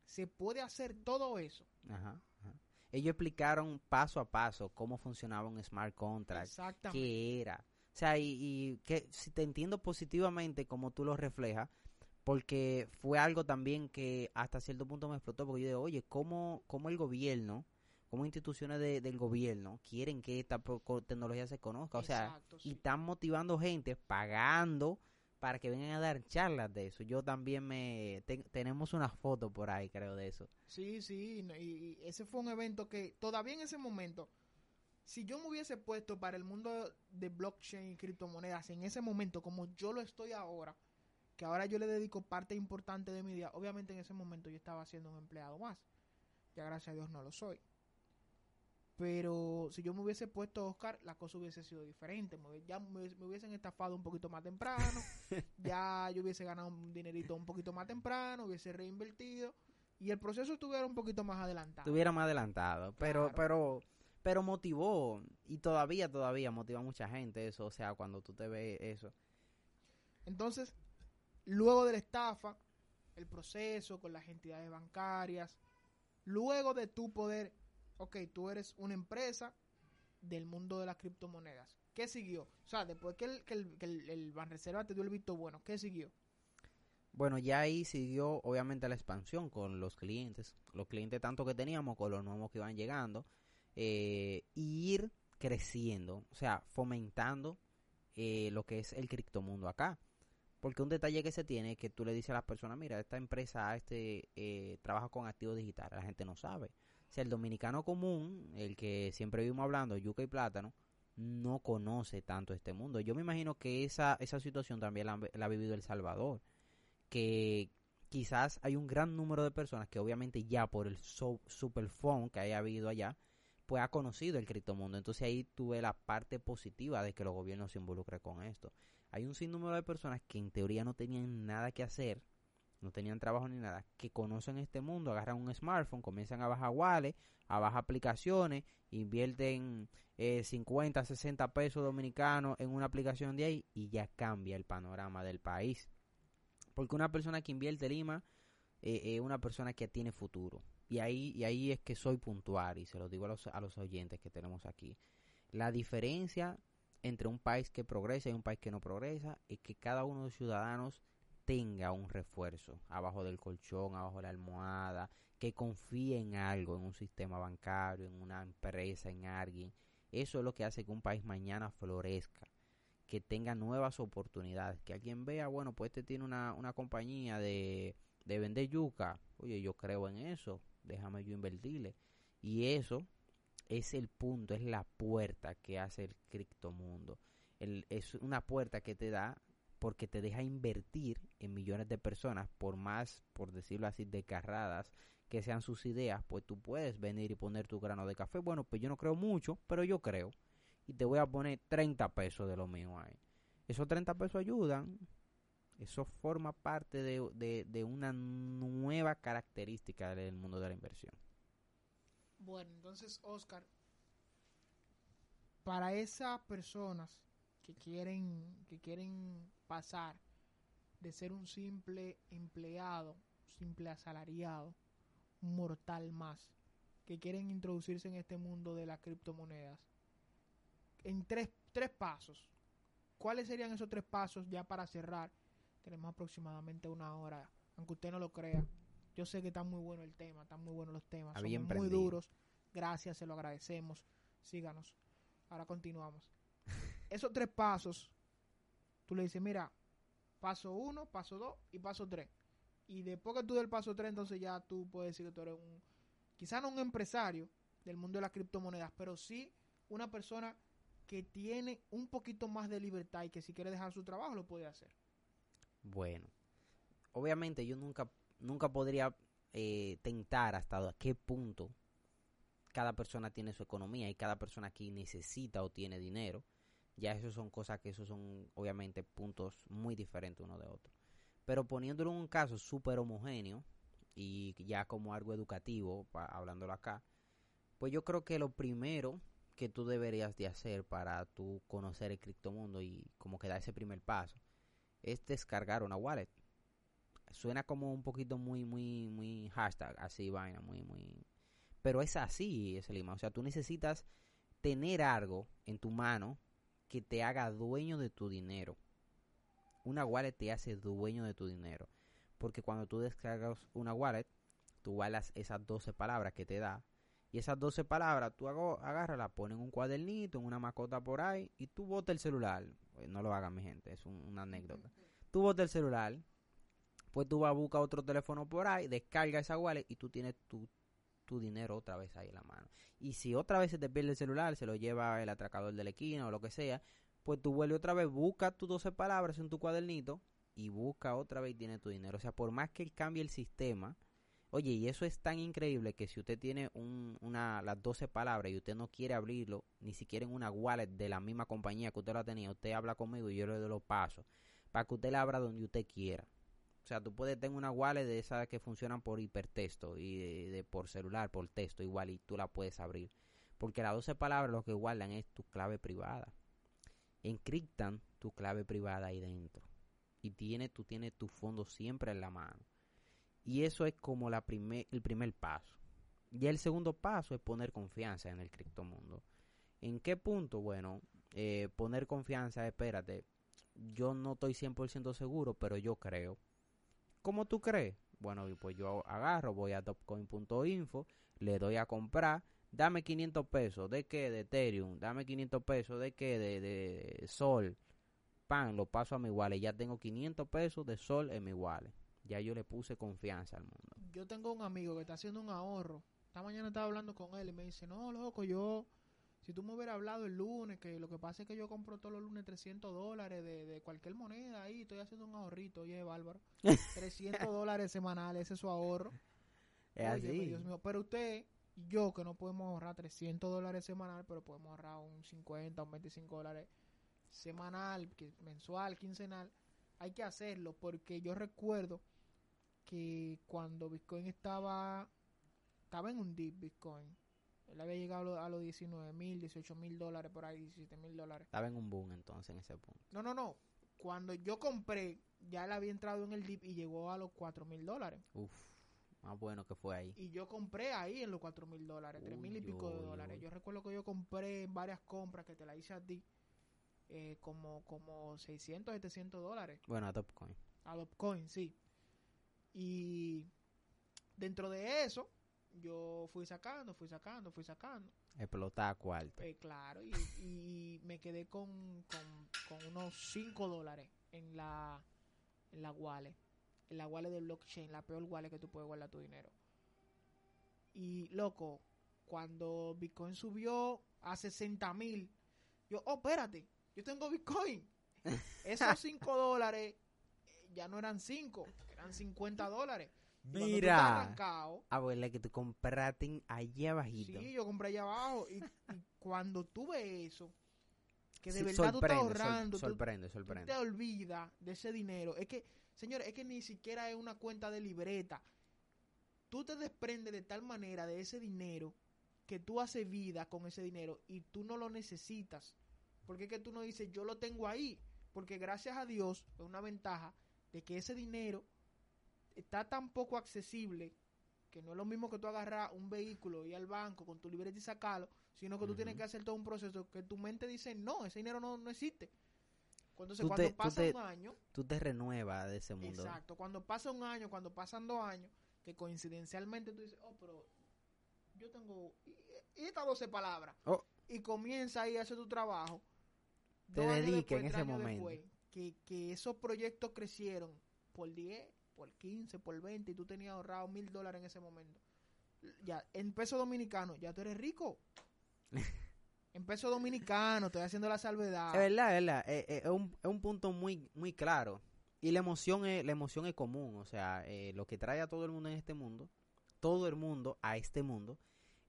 [SPEAKER 1] se puede hacer todo eso.
[SPEAKER 2] Ajá, ajá. Ellos explicaron paso a paso cómo funcionaba un smart contract.
[SPEAKER 1] Exactamente.
[SPEAKER 2] qué era. O sea, y, y que si te entiendo positivamente como tú lo reflejas, porque fue algo también que hasta cierto punto me explotó, porque yo digo, oye, ¿cómo, cómo el gobierno, cómo instituciones de- del gobierno quieren que esta tecnología se conozca? O sea, y están motivando gente, pagando para que vengan a dar charlas de eso. Yo también me... te- tenemos una foto por ahí, creo, de eso.
[SPEAKER 1] Sí, sí, y, y ese fue un evento que todavía en ese momento, si yo me hubiese puesto para el mundo de blockchain y criptomonedas en ese momento como yo lo estoy ahora, que ahora yo le dedico parte importante de mi día, obviamente en ese momento yo estaba siendo un empleado más. Ya gracias a Dios no lo soy. Pero si yo me hubiese puesto Oscar, la cosa hubiese sido diferente. Me, ya me, me hubiesen estafado un poquito más temprano. ya yo hubiese ganado un dinerito un poquito más temprano, hubiese reinvertido. Y el proceso estuviera un poquito más adelantado.
[SPEAKER 2] Estuviera más adelantado, pero,
[SPEAKER 1] Claro.
[SPEAKER 2] pero, pero motivó, y todavía, todavía motiva a mucha gente eso, o sea, cuando tú te ves eso.
[SPEAKER 1] Entonces, luego de la estafa, el proceso con las entidades bancarias, luego de tu poder, ok, tú eres una empresa del mundo de las criptomonedas. ¿Qué siguió? O sea, después que el, que el, que el, Banreserva te dio el visto bueno, ¿qué siguió?
[SPEAKER 2] Bueno, ya ahí siguió obviamente la expansión con los clientes, los clientes tanto que teníamos con los nuevos que iban llegando, eh, y ir creciendo, o sea, fomentando eh, lo que es el criptomundo acá. Porque un detalle que se tiene es que tú le dices a las personas, mira, esta empresa este eh, trabaja con activos digitales, la gente no sabe. O sea, el dominicano común, el que siempre vimos hablando, yuca y plátano, no conoce tanto este mundo. Yo me imagino que esa, esa situación también la, la ha vivido El Salvador, que quizás hay un gran número de personas que obviamente ya por el so, superphone que haya habido allá, pues ha conocido el criptomundo. Entonces ahí tuve la parte positiva de que los gobiernos se involucren con esto. Hay un sinnúmero de personas que en teoría no tenían nada que hacer, no tenían trabajo ni nada, que conocen este mundo, agarran un smartphone, comienzan a bajar wallets, a bajar aplicaciones, invierten eh, 50, 60 pesos dominicanos en una aplicación de ahí y ya cambia el panorama del país. Porque una persona que invierte Lima es eh, una persona que tiene futuro. Y ahí, y ahí es que soy puntual y se lo digo a los, a los oyentes que tenemos aquí. La diferencia entre un país que progresa y un país que no progresa es que cada uno de los ciudadanos tenga un refuerzo abajo del colchón, abajo de la almohada, que confíe en algo, en un sistema bancario, en una empresa, en alguien. Eso es lo que hace que un país mañana florezca, que tenga nuevas oportunidades, que alguien vea, bueno, pues este tiene una, una compañía de, de vender yuca, oye, yo creo en eso, déjame yo invertirle. Y eso es el punto, es la puerta que hace el criptomundo. El, es una puerta que te da porque te deja invertir en millones de personas, por más, por decirlo así, desgarradas que sean sus ideas, pues tú puedes venir y poner tu grano de café. Bueno, pues yo no creo mucho, pero yo creo. Y te voy a poner 30 pesos de lo mío ahí. Esos 30 pesos ayudan. Eso forma parte de, de, de una nueva característica del mundo de la inversión.
[SPEAKER 1] Bueno, entonces, Oscar, para esas personas que quieren, que quieren pasar de ser un simple empleado, simple asalariado, un mortal más, que quieren introducirse en este mundo de las criptomonedas, en tres, tres pasos. ¿Cuáles serían esos tres pasos ya para cerrar? Tenemos aproximadamente una hora, aunque usted no lo crea. Yo sé que está muy bueno el tema, están muy buenos los temas, son muy duros. Gracias, se lo agradecemos. Síganos. Ahora continuamos. Esos tres pasos, tú le dices, mira, paso uno, paso dos y paso tres. Y después que tú del paso tres, entonces ya tú puedes decir que tú eres un, quizá no un empresario del mundo de las criptomonedas, pero sí una persona que tiene un poquito más de libertad y que si quiere dejar su trabajo lo puede hacer.
[SPEAKER 2] Bueno, obviamente yo nunca, nunca podría eh, tentar hasta qué punto cada persona tiene su economía y cada persona aquí necesita o tiene dinero. Ya eso son cosas que esos son obviamente puntos muy diferentes uno de otro. Pero poniéndolo en un caso súper homogéneo y ya como algo educativo, hablándolo acá, pues yo creo que lo primero que tú deberías de hacer para tú conocer el criptomundo y como que dar ese primer paso es descargar una wallet. Suena como un poquito muy, muy, muy hashtag, así vaina, muy, muy... Pero es así, es el O sea, tú necesitas tener algo en tu mano que te haga dueño de tu dinero. Una wallet te hace dueño de tu dinero. Porque cuando tú descargas una wallet, tú guardas esas 12 palabras que te da. Y esas 12 palabras tú hago, agarras, las pones en un cuadernito, en una mascota por ahí, y tú botas el celular. Pues no lo hagan, mi gente, es un- una anécdota. Tú botas el celular, pues tú vas a buscar otro teléfono por ahí, descarga esa wallet y tú tienes tu, tu dinero otra vez ahí en la mano. Y si otra vez se te pierde el celular, se lo lleva el atracador de la esquina o lo que sea, pues tú vuelves otra vez, busca tus 12 palabras en tu cuadernito y busca otra vez y tienes tu dinero. O sea, por más que él cambie el sistema, oye, y eso es tan increíble que si usted tiene un, una, las 12 palabras y usted no quiere abrirlo, ni siquiera en una wallet de la misma compañía que usted la tenía, usted habla conmigo y yo le doy los pasos para que usted la abra donde usted quiera. O sea, tú puedes tener una wallet de esas que funcionan por hipertexto y de, por celular, por texto igual, y tú la puedes abrir. Porque las 12 palabras lo que guardan es tu clave privada. Encriptan tu clave privada ahí dentro. Y tiene, tú tienes tu fondo siempre en la mano. Y eso es como la primer, el primer paso. Y el segundo paso es poner confianza en el criptomundo. ¿En qué punto? Bueno, eh, poner confianza, espérate, yo no estoy 100% seguro, pero yo creo. ¿Cómo tú crees? Bueno, pues yo agarro, voy a topcoin.info, le doy a comprar, dame 500 pesos, ¿de qué? De Ethereum, dame 500 pesos, ¿de qué? De, de Sol. pan, lo paso a mi wallet. Ya tengo 500 pesos de sol en mi wallet. Ya yo le puse confianza al mundo.
[SPEAKER 1] Yo tengo un amigo que está haciendo un ahorro. Esta mañana estaba hablando con él y me dice, no, loco, yo, si tú me hubieras hablado el lunes, que lo que pasa es que yo compro todos los lunes 300 dólares de, de cualquier moneda ahí, estoy haciendo un ahorrito, oye, bárbaro. 300 dólares semanales, ese es su ahorro.
[SPEAKER 2] Es
[SPEAKER 1] Oye,
[SPEAKER 2] así.
[SPEAKER 1] Dios mío, pero usted y yo que no podemos ahorrar 300 dólares semanal, pero podemos ahorrar un 50, un 25 dólares semanal, mensual, quincenal, hay que hacerlo porque yo recuerdo que cuando Bitcoin estaba estaba en un dip Bitcoin, él había llegado a los, a los 19 mil, 18 mil dólares por ahí, 17 mil dólares.
[SPEAKER 2] Estaba en un boom entonces en ese punto.
[SPEAKER 1] No, no, no. Cuando yo compré, ya él había entrado en el dip y llegó a los 4 mil dólares.
[SPEAKER 2] Uf, más bueno que fue ahí.
[SPEAKER 1] Y yo compré ahí en los cuatro mil dólares, tres mil y
[SPEAKER 2] Uy,
[SPEAKER 1] pico de dólares.
[SPEAKER 2] uy.
[SPEAKER 1] Yo recuerdo que yo compré en varias compras que te la hice a ti, eh, como, como 600, 700 dólares.
[SPEAKER 2] Bueno, a Topcoin.
[SPEAKER 1] A Dopcoin, sí. Y dentro de eso, yo fui sacando, fui sacando, fui sacando.
[SPEAKER 2] Explotar cuarto.
[SPEAKER 1] Eh, claro, y, y me quedé con, con, con unos 5 dólares en la, en la wallet. En la wallet de blockchain, la peor wallet que tú puedes guardar tu dinero. Y loco, cuando Bitcoin subió a 60 mil, yo, oh, espérate, yo tengo Bitcoin. Esos 5 dólares eh, ya no eran 5, eran 50 dólares. Tú
[SPEAKER 2] Mira.
[SPEAKER 1] arrancado,
[SPEAKER 2] Abuela, que te compraste allí abajito.
[SPEAKER 1] Sí, yo compré allá abajo. Y, y cuando tú ves eso, que de
[SPEAKER 2] Sí,
[SPEAKER 1] verdad tú estás ahorrando, tú-
[SPEAKER 2] sorprende,
[SPEAKER 1] tú, te olvidas de ese dinero. Es que, señores, es que ni siquiera es una cuenta de libreta. Tú te desprendes de tal manera de ese dinero que tú haces vida con ese dinero y tú no lo necesitas. Porque es que tú no dices, yo lo tengo ahí. Porque gracias a Dios es una ventaja de que ese dinero está tan poco accesible que no es lo mismo que tú agarrar un vehículo y al banco con tu libreta y sacarlo, sino que tú tienes que hacer todo un proceso que tu mente dice, no, ese dinero no, no existe. Cuando
[SPEAKER 2] te- tú
[SPEAKER 1] pasa
[SPEAKER 2] te-
[SPEAKER 1] un año,
[SPEAKER 2] Tú te renuevas de ese mundo.
[SPEAKER 1] exacto, cuando pasa un año, cuando pasan dos años, que coincidencialmente tú dices, oh, pero yo tengo, y, y estas 12 palabras,
[SPEAKER 2] Oh.
[SPEAKER 1] y comienza ahí a hacer tu trabajo,
[SPEAKER 2] Te dedica en ese momento.
[SPEAKER 1] después, que, que esos proyectos crecieron por 10, por 15, por 20, y tú tenías ahorrado mil dólares en ese momento. Ya, en peso dominicano, ya tú eres rico. en peso dominicano, estoy haciendo la salvedad.
[SPEAKER 2] Es verdad, es verdad. Eh, eh, Es, un, es un punto muy, muy claro. Y la emoción es, la emoción es común. O sea, eh, lo que trae a todo el mundo en este mundo, todo el mundo a este mundo,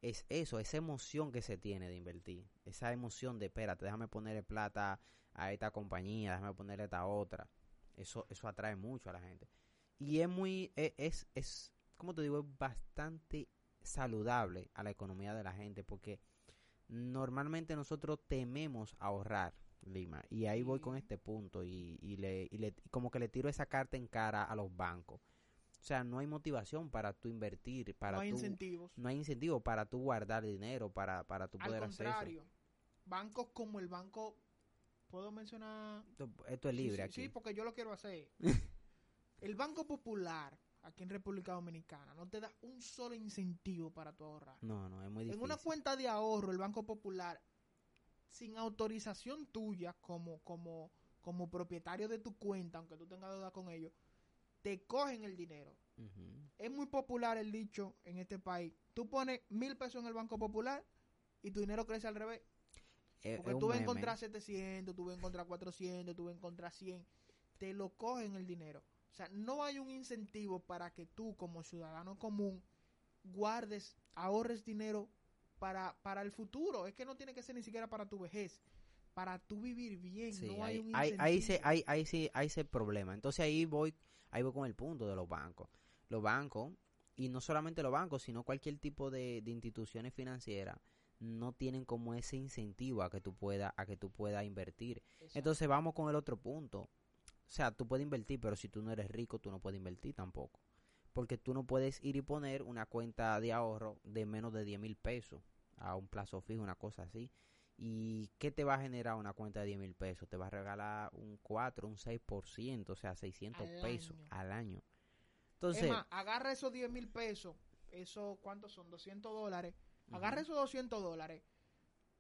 [SPEAKER 2] es eso, esa emoción que se tiene de invertir. Esa emoción de, espérate, déjame ponerle plata a esta compañía, déjame ponerle a esta otra. Eso, eso atrae mucho a la gente. Y es muy, e- es, es, como te digo, es bastante saludable a la economía de la gente porque normalmente nosotros tememos ahorrar, Lima. Y ahí voy con este punto y, y le, y le- y como que le tiro esa carta en cara a los bancos. O sea, no hay motivación para tú invertir, para
[SPEAKER 1] no hay
[SPEAKER 2] tú-
[SPEAKER 1] incentivos.
[SPEAKER 2] no hay incentivo para tú guardar dinero, para, para tú
[SPEAKER 1] Al
[SPEAKER 2] poder hacer eso.
[SPEAKER 1] contrario, bancos como el banco, ¿puedo mencionar?
[SPEAKER 2] Esto, esto es libre
[SPEAKER 1] sí,
[SPEAKER 2] aquí.
[SPEAKER 1] Sí, porque yo lo quiero hacer. el Banco Popular, aquí en República Dominicana, no te da un solo incentivo para tu ahorrar.
[SPEAKER 2] No, no, es muy
[SPEAKER 1] En
[SPEAKER 2] difícil.
[SPEAKER 1] una cuenta de ahorro, el Banco Popular, sin autorización tuya como, como, como propietario de tu cuenta, aunque tú tengas deuda con ellos, te cogen el dinero. Es muy popular el dicho en este país. Tú pones mil pesos en el Banco Popular y tu dinero crece al revés. Porque tú vas a encontrar 700, tú vas a encontrar 400, tú vas a encontrar 100. Te lo cogen el dinero. O sea, no hay un incentivo para que tú como ciudadano común guardes, ahorres dinero para, para el futuro. Es que no tiene que ser ni siquiera para tu vejez. Para tú vivir bien.
[SPEAKER 2] Sí,
[SPEAKER 1] no hay
[SPEAKER 2] ahí,
[SPEAKER 1] un
[SPEAKER 2] ahí,
[SPEAKER 1] incentivo.
[SPEAKER 2] ahí, se, ahí, ahí, sí, ahí se problema. Entonces ahí voy, ahí voy con el punto de los bancos. Los bancos, y no solamente los bancos, sino cualquier tipo de, de instituciones financieras, no tienen como ese incentivo a que tú puedas, a que tú puedas invertir.
[SPEAKER 1] Exacto.
[SPEAKER 2] Entonces vamos con el otro punto. O sea, tú puedes invertir, pero si tú no eres rico, tú no puedes invertir tampoco. Porque tú no puedes ir y poner una cuenta de ahorro de menos de 10 mil pesos a un plazo fijo, una cosa así. ¿Y qué te va a generar una cuenta de 10 mil pesos? Te va a regalar un 4, un 6%, o sea, 600
[SPEAKER 1] Al
[SPEAKER 2] pesos
[SPEAKER 1] año.
[SPEAKER 2] al año. Entonces,
[SPEAKER 1] es más, agarra esos 10 mil pesos. Eso, ¿cuántos son? 200 dólares. Agarra esos 200 dólares.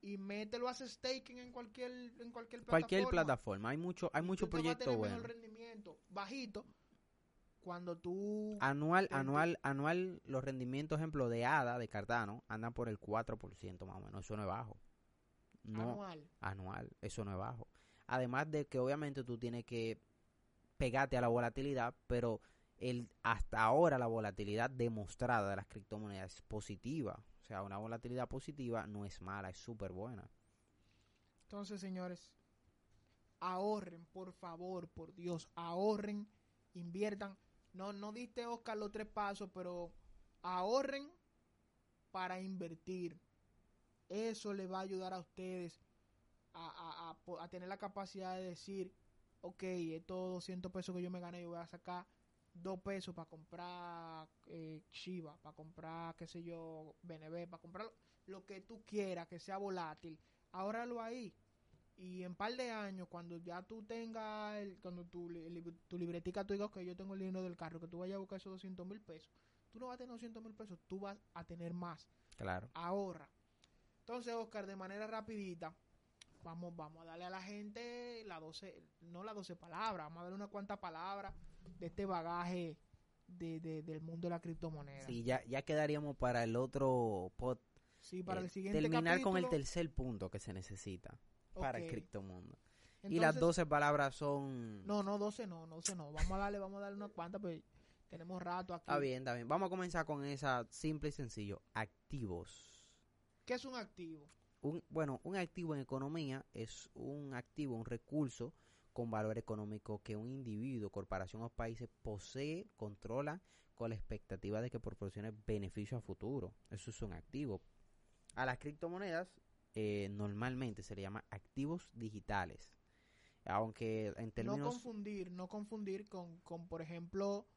[SPEAKER 1] Y mételo a staking en cualquier en cualquier plataforma.
[SPEAKER 2] Cualquier plataforma. Hay mucho, hay muchos proyectos buenos.
[SPEAKER 1] rendimiento bajito cuando tú
[SPEAKER 2] Anual, anual, anual, los rendimientos, ejemplo, de ADA, de Cardano, andan por el 4% más o menos. Eso no es bajo. No,
[SPEAKER 1] anual
[SPEAKER 2] anual, eso no es bajo. Además de que obviamente tú tienes que pegarte a la volatilidad, pero el hasta ahora la volatilidad demostrada de las criptomonedas es positiva. O sea, una volatilidad positiva no es mala, es súper buena.
[SPEAKER 1] Entonces, señores, ahorren, por favor, por Dios, ahorren, inviertan. No, no diste Oscar los tres pasos, pero ahorren para invertir. Eso les va a ayudar a ustedes a, a- a a tener la capacidad de decir, ok, estos 200 pesos que yo me gané, yo voy a sacar dos pesos para comprar eh, Shiba, para comprar, qué sé yo, BNB, para comprar lo que tú quieras, que sea volátil. Ahórralo ahí. Y en par de años, cuando ya tú tengas, el, cuando tu, li- tu libretica tú digas que yo tengo el dinero del carro, que tú vayas a buscar esos 200 mil pesos, tú no vas a tener 200 mil pesos, tú vas a tener más.
[SPEAKER 2] Claro.
[SPEAKER 1] Ahorra. Entonces, Oscar, de manera rapidita, vamos, vamos a darle a la gente la 12, no las 12 palabras, vamos a darle unas cuantas palabras de este bagaje de, de- del mundo de la criptomoneda.
[SPEAKER 2] Sí, ya, ya quedaríamos para el otro pod,
[SPEAKER 1] Sí, para
[SPEAKER 2] eh,
[SPEAKER 1] el siguiente
[SPEAKER 2] terminar con el
[SPEAKER 1] capítulo,
[SPEAKER 2] tercer punto que se necesita para el criptomundo. y las
[SPEAKER 1] Entonces,
[SPEAKER 2] 12 palabras son...
[SPEAKER 1] No, no, 12 no, 12 no. Vamos a darle, vamos a darle unas cuantas, pues tenemos rato aquí.
[SPEAKER 2] Está bien, está bien. Vamos a comenzar con esa simple y sencillo. Activos.
[SPEAKER 1] ¿Qué es un activo?
[SPEAKER 2] Un, bueno, un activo en economía es un activo, un recurso con valor económico que un individuo, corporación o países posee, controla con la expectativa de que proporcione beneficio a futuro. Eso es un activo. A las criptomonedas eh, normalmente se le llama activos digitales. Aunque en
[SPEAKER 1] No
[SPEAKER 2] términos...
[SPEAKER 1] confundir, no confundir con, con por ejemplo,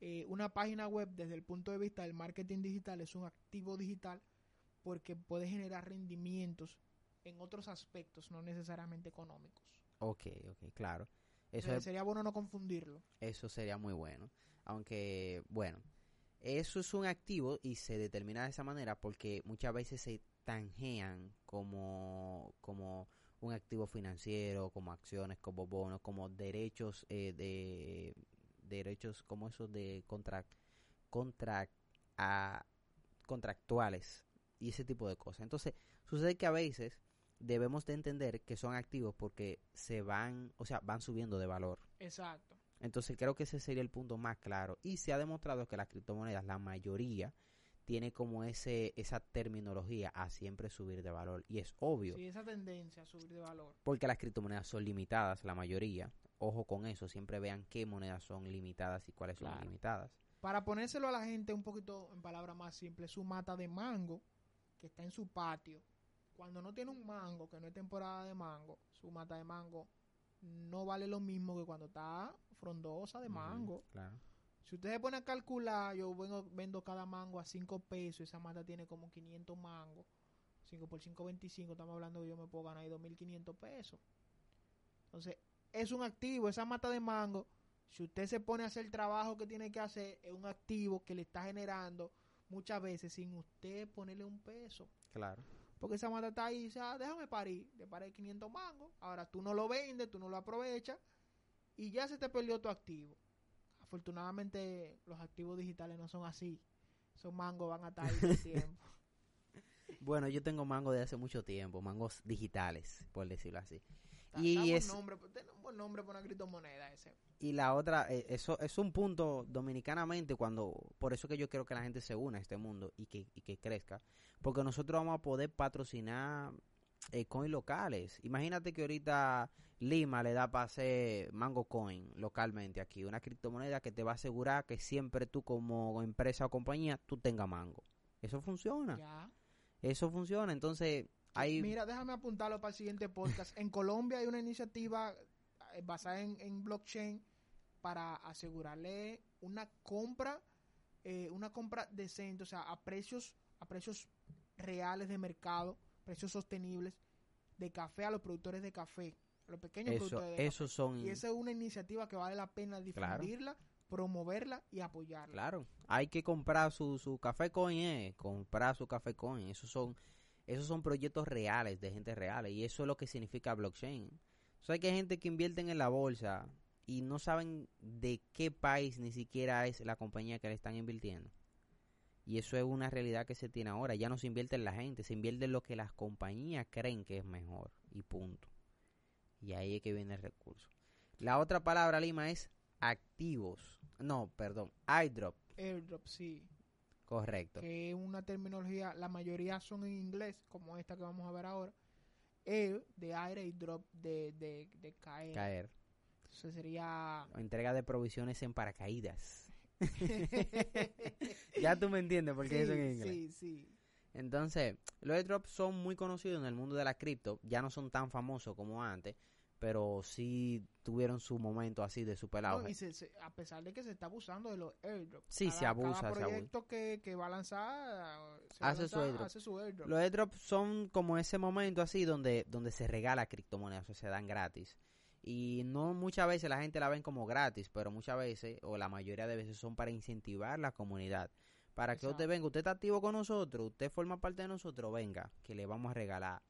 [SPEAKER 1] eh, una página web desde el punto de vista del marketing digital es un activo digital porque puede generar rendimientos en otros aspectos, no necesariamente económicos.
[SPEAKER 2] Ok, ok, claro. Eso es
[SPEAKER 1] sería bueno no confundirlo.
[SPEAKER 2] Eso sería muy bueno. Aunque, bueno, eso es un activo y se determina de esa manera porque muchas veces se tanjean como, como un activo financiero, como acciones, como bonos, como derechos eh, de derechos como esos de contract, contract, a- contractuales y ese tipo de cosas. Entonces, sucede que a veces debemos de entender que son activos porque se van, o sea, van subiendo de valor.
[SPEAKER 1] Exacto.
[SPEAKER 2] Entonces creo que ese sería el punto más claro. Y se ha demostrado que las criptomonedas, la mayoría, tiene como ese esa terminología a siempre subir de valor. Y es obvio,
[SPEAKER 1] Sí, esa tendencia a subir de valor.
[SPEAKER 2] porque las criptomonedas son limitadas, la mayoría. Ojo con eso, siempre vean qué monedas son limitadas y cuáles son limitadas.
[SPEAKER 1] Para ponérselo a la gente un poquito en palabras más simples, su mata de mango que está en su patio. Cuando no tiene un mango, que no es temporada de mango, su mata de mango no vale lo mismo que cuando está frondosa de mango.
[SPEAKER 2] claro.
[SPEAKER 1] Si usted se pone a calcular, yo vengo, vendo cada mango a 5 pesos, esa mata tiene como 500 mangos. 5 por 5, 25, estamos hablando que yo me puedo ganar ahí 2.500 pesos. Entonces, es un activo, esa mata de mango, si usted se pone a hacer el trabajo que tiene que hacer, es un activo que le está generando muchas veces sin usted ponerle un peso.
[SPEAKER 2] Claro.
[SPEAKER 1] Porque esa mata está ahí y dice, ah, déjame parir, le paré 500 mangos, ahora tú no lo vendes, tú no lo aprovechas y ya se te perdió tu activo. Afortunadamente los activos digitales no son así, esos mangos van a estar ahí el tiempo.
[SPEAKER 2] Bueno, yo tengo mango de hace mucho tiempo, mangos digitales, por decirlo así.
[SPEAKER 1] Está-
[SPEAKER 2] Y
[SPEAKER 1] está buen
[SPEAKER 2] es-
[SPEAKER 1] nombre, tiene un buen nombre para una criptomoneda ese.
[SPEAKER 2] Y la otra, eh, eso es un punto dominicanamente cuando, por eso que yo quiero que la gente se una a este mundo y que, y que crezca, porque nosotros vamos a poder patrocinar eh, coin locales. Imagínate que ahorita Lima le da para hacer Mango Coin localmente aquí, una criptomoneda que te va a asegurar que siempre tú como empresa o compañía, tú tengas mango. Eso funciona,
[SPEAKER 1] Ya.
[SPEAKER 2] eso funciona, entonces hay...
[SPEAKER 1] Mira, déjame apuntarlo para el siguiente podcast. en Colombia hay una iniciativa eh, basada en, en blockchain para asegurarle una compra, eh, una compra decente, o sea, a precios, a precios reales de mercado, precios sostenibles de café a los productores de café, a los pequeños
[SPEAKER 2] Eso,
[SPEAKER 1] productores de
[SPEAKER 2] esos son...
[SPEAKER 1] Y esa es una iniciativa que vale la pena
[SPEAKER 2] Claro.
[SPEAKER 1] difundirla, promoverla y apoyarla.
[SPEAKER 2] Claro, hay que comprar su, su café coin, eh, comprar su café coin. Esos son Esos son proyectos reales de gente real y eso es lo que significa blockchain. O sea, que hay gente que invierten en la bolsa y no saben de qué país ni siquiera es la compañía que le están invirtiendo. Y eso es una realidad que se tiene ahora. Ya no se invierte en la gente, se invierte en lo que las compañías creen que es mejor. Y punto. Y ahí es que viene el recurso. La otra palabra, Lima, es activos. No, perdón, airdrop.
[SPEAKER 1] Airdrop, sí.
[SPEAKER 2] Correcto.
[SPEAKER 1] Que es una terminología, la mayoría son en inglés, como esta que vamos a ver ahora. Air, de aire, y drop, de, de, de caer.
[SPEAKER 2] Caer.
[SPEAKER 1] Entonces sería...
[SPEAKER 2] Entrega de provisiones en paracaídas. ya tú me entiendes porque
[SPEAKER 1] sí,
[SPEAKER 2] eso en inglés.
[SPEAKER 1] Sí, sí.
[SPEAKER 2] Entonces, los airdrops son muy conocidos en el mundo de la cripto. Ya no son tan famosos como antes, pero sí tuvieron su momento así de super
[SPEAKER 1] No, y se- se- a pesar de que se está abusando de los airdrops.
[SPEAKER 2] Sí, se abusa,
[SPEAKER 1] Cada
[SPEAKER 2] se abusa.
[SPEAKER 1] proyecto que, que va a lanzar, se
[SPEAKER 2] Hace su airdrop.
[SPEAKER 1] hace su airdrop.
[SPEAKER 2] Los airdrops son como ese momento así donde, donde se regala criptomonedas, o sea, se dan gratis. Y no muchas veces la gente la ven como gratis, pero muchas veces, o la mayoría de veces, son para incentivar la comunidad. Para que usted venga, usted está activo con nosotros, usted forma parte de nosotros, venga, que le vamos a regalar.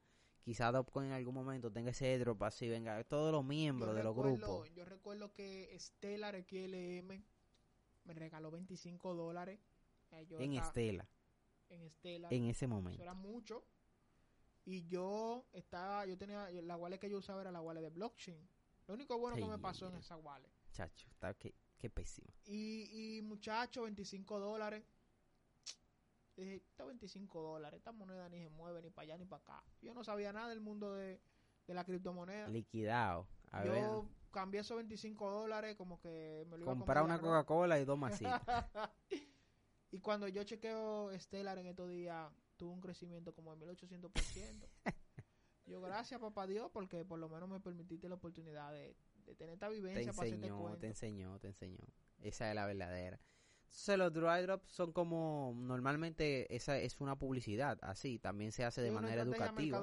[SPEAKER 2] Quizá Dopcoin en algún momento tenga ese airdrop así, venga, todos los miembros
[SPEAKER 1] Yo
[SPEAKER 2] de los grupos.
[SPEAKER 1] Yo recuerdo que Stellar XLM me regaló 25 dólares. Eh,
[SPEAKER 2] En Estela,
[SPEAKER 1] En Stellar.
[SPEAKER 2] en ese
[SPEAKER 1] Eso
[SPEAKER 2] momento.
[SPEAKER 1] era mucho. Y yo estaba, yo tenía, la wallet que yo usaba era la wallet de blockchain. Lo único bueno que me pasó en esa wallet.
[SPEAKER 2] Chacho, está, qué, qué pésimo.
[SPEAKER 1] Y, y muchacho, 25 dólares. Dije, estos 25 dólares, esta moneda ni se mueve ni para allá ni para acá. Yo no sabía nada del mundo de, de la criptomoneda.
[SPEAKER 2] Liquidado. A ver,
[SPEAKER 1] Yo cambié esos 25 dólares como que me lo iba
[SPEAKER 2] comprar una. Coca-Cola y dos masitas.
[SPEAKER 1] y cuando yo chequeo Stellar en estos días, tuvo un crecimiento como de 1800%. yo, gracias, papá Dios, porque por lo menos me permitiste la oportunidad de, de tener esta
[SPEAKER 2] te
[SPEAKER 1] vivencia para hacerte
[SPEAKER 2] enseñó,
[SPEAKER 1] cuento.
[SPEAKER 2] te enseñó, te enseñó. Esa es la verdadera. Entonces los dry drops son como normalmente esa es una publicidad, así también se hace de
[SPEAKER 1] Es una
[SPEAKER 2] manera
[SPEAKER 1] estrategia
[SPEAKER 2] educativa.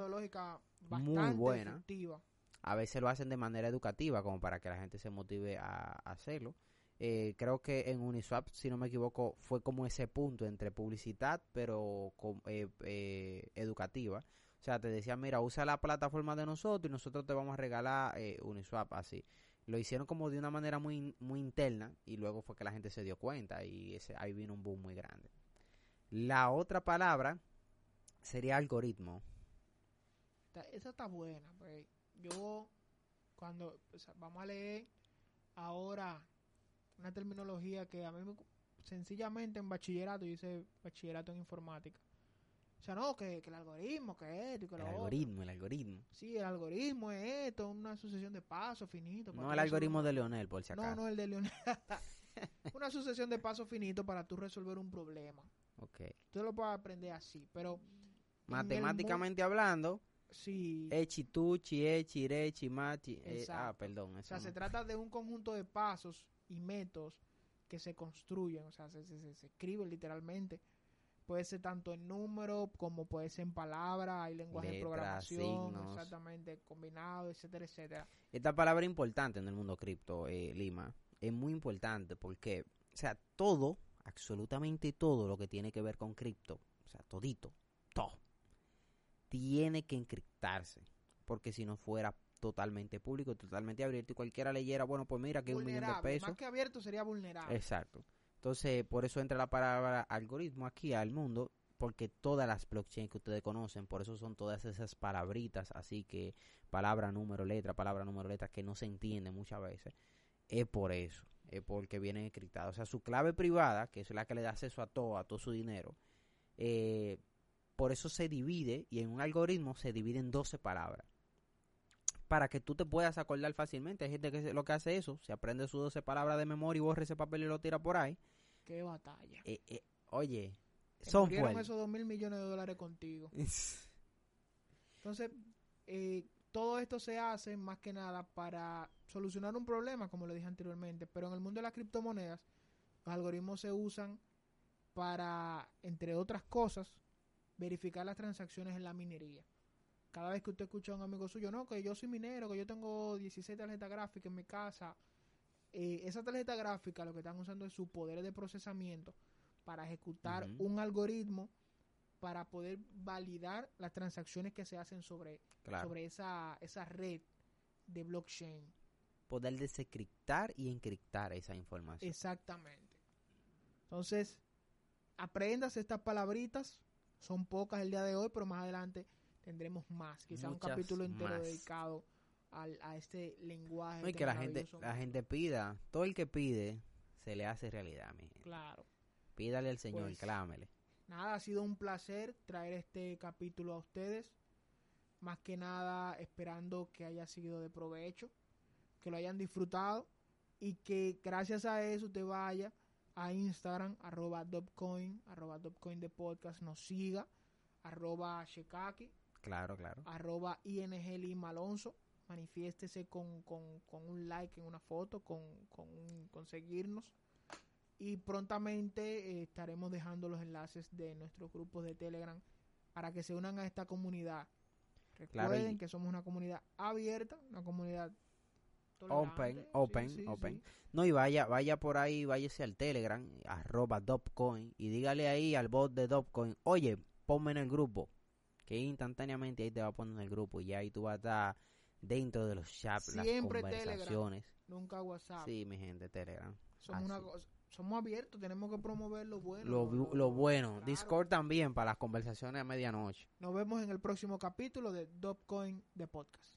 [SPEAKER 2] Muy buena.
[SPEAKER 1] efectiva.
[SPEAKER 2] A veces lo hacen de manera educativa como para que la gente se motive a, a hacerlo. Eh, creo que en Uniswap, si no me equivoco, fue como ese punto entre publicidad pero eh, eh, educativa. O sea, te decía, mira, usa la plataforma de nosotros y nosotros te vamos a regalar eh, Uniswap así. Lo hicieron como de una manera muy, muy interna y luego fue que la gente se dio cuenta y ese, ahí vino un boom muy grande. La otra palabra sería algoritmo.
[SPEAKER 1] Esa está buena. pues. Yo, cuando vamos a leer ahora una terminología que a mí me, sencillamente en bachillerato, yo hice bachillerato en informática. O sea, no, que, que el algoritmo, que esto y que
[SPEAKER 2] El
[SPEAKER 1] lo otro.
[SPEAKER 2] algoritmo, el algoritmo.
[SPEAKER 1] Sí, el algoritmo es esto, una sucesión de pasos finitos.
[SPEAKER 2] No el
[SPEAKER 1] resolver-
[SPEAKER 2] algoritmo de Leonel, por si
[SPEAKER 1] No,
[SPEAKER 2] acaso.
[SPEAKER 1] no, el de Leonel. una sucesión de pasos finitos para tú resolver un problema.
[SPEAKER 2] Ok.
[SPEAKER 1] Tú lo puedes aprender así, pero... en el
[SPEAKER 2] Matemáticamente hablando,
[SPEAKER 1] Sí.
[SPEAKER 2] echi, tuchi, echi, rechi, machi. eh, ah, perdón.
[SPEAKER 1] O sea, se
[SPEAKER 2] no.
[SPEAKER 1] trata de un conjunto de pasos y métodos que se construyen, o sea, se, se, se- se escriben literalmente. Puede ser tanto en número como puede ser en palabras, hay lenguaje de programación,
[SPEAKER 2] signos.
[SPEAKER 1] exactamente, combinado, etcétera, etcétera.
[SPEAKER 2] Esta palabra es importante en el mundo cripto, eh, Lima. Es muy importante porque, o sea, todo, absolutamente todo lo que tiene que ver con cripto, o sea, todito, todo, tiene que encriptarse. Porque si no fuera totalmente público, totalmente abierto y cualquiera leyera, bueno, pues mira que un millón de pesos.
[SPEAKER 1] más que abierto sería vulnerable.
[SPEAKER 2] Exacto. Entonces, por eso entra la palabra algoritmo aquí al mundo, porque todas las blockchains que ustedes conocen, por eso son todas esas palabritas, así que palabra, número, letra, palabra, número, letra, que no se entiende muchas veces, es por eso, es porque vienen encriptadas. O sea, su clave privada, que es la que le da acceso a todo, a todo su dinero, eh, por eso se divide, y en un algoritmo se divide en 12 palabras. Para que tú te puedas acordar fácilmente. Hay gente que lo que hace eso, se aprende sus 12 palabras de memoria y borra ese papel y lo tira por ahí.
[SPEAKER 1] Qué batalla.
[SPEAKER 2] Eh, eh, oye, son fuertes.
[SPEAKER 1] esos dos mil millones de dólares contigo. Entonces, eh, todo esto se hace más que nada para solucionar un problema, como lo dije anteriormente, pero en el mundo de las criptomonedas, los algoritmos se usan para, entre otras cosas, verificar las transacciones en la minería. Cada vez que usted escucha a un amigo suyo, no, que yo soy minero, que yo tengo 16 tarjetas gráficas en mi casa, eh, esa tarjeta gráfica lo que están usando es su poder de procesamiento para ejecutar un algoritmo para poder validar las transacciones que se hacen sobre,
[SPEAKER 2] Claro.
[SPEAKER 1] sobre esa, esa red de blockchain.
[SPEAKER 2] Poder desencriptar y encriptar esa información.
[SPEAKER 1] Exactamente. Entonces, aprendas estas palabritas. Son pocas el día de hoy, pero más adelante tendremos más. Quizá un capítulo entero
[SPEAKER 2] más.
[SPEAKER 1] dedicado al, a este lenguaje.
[SPEAKER 2] No, y que la gente, la gente pida, todo el que pide, se le hace realidad, mi gente.
[SPEAKER 1] Claro.
[SPEAKER 2] Pídale al Señor,
[SPEAKER 1] Pues,
[SPEAKER 2] clámele.
[SPEAKER 1] Nada, ha sido un placer traer este capítulo a ustedes. Más que nada esperando que haya sido de provecho, que lo hayan disfrutado y que gracias a eso te vaya a Instagram, arroba Dopcoin, arroba Dopcoin de podcast, nos siga, arroba Shekaki,
[SPEAKER 2] Claro, claro.
[SPEAKER 1] arroba ING Lima Alonso, manifiéstese con, con, con un like en una foto, con, con, un- con seguirnos. Y prontamente eh, estaremos dejando los enlaces de nuestros grupos de Telegram para que se unan a esta comunidad. Recuerden que somos una comunidad abierta, una comunidad
[SPEAKER 2] Open.
[SPEAKER 1] Sí,
[SPEAKER 2] open,
[SPEAKER 1] sí,
[SPEAKER 2] open.
[SPEAKER 1] sí.
[SPEAKER 2] No, y vaya, vaya por ahí, váyase al Telegram, arroba Dopcoin, y dígale ahí al bot de Dopcoin, oye, ponme en el grupo, que instantáneamente ahí te va a poner en el grupo, y ahí tú vas a estar dentro de los chats, las
[SPEAKER 1] Telegram.
[SPEAKER 2] conversaciones.
[SPEAKER 1] Nunca WhatsApp.
[SPEAKER 2] Sí, mi gente, Telegram.
[SPEAKER 1] somos, una
[SPEAKER 2] así.
[SPEAKER 1] cosa- somos abiertos, tenemos que promover lo bueno.
[SPEAKER 2] Lo, bu- lo bueno,
[SPEAKER 1] claro.
[SPEAKER 2] Discord también para las conversaciones a medianoche.
[SPEAKER 1] Nos vemos en el próximo capítulo de Dopcoin de Podcast.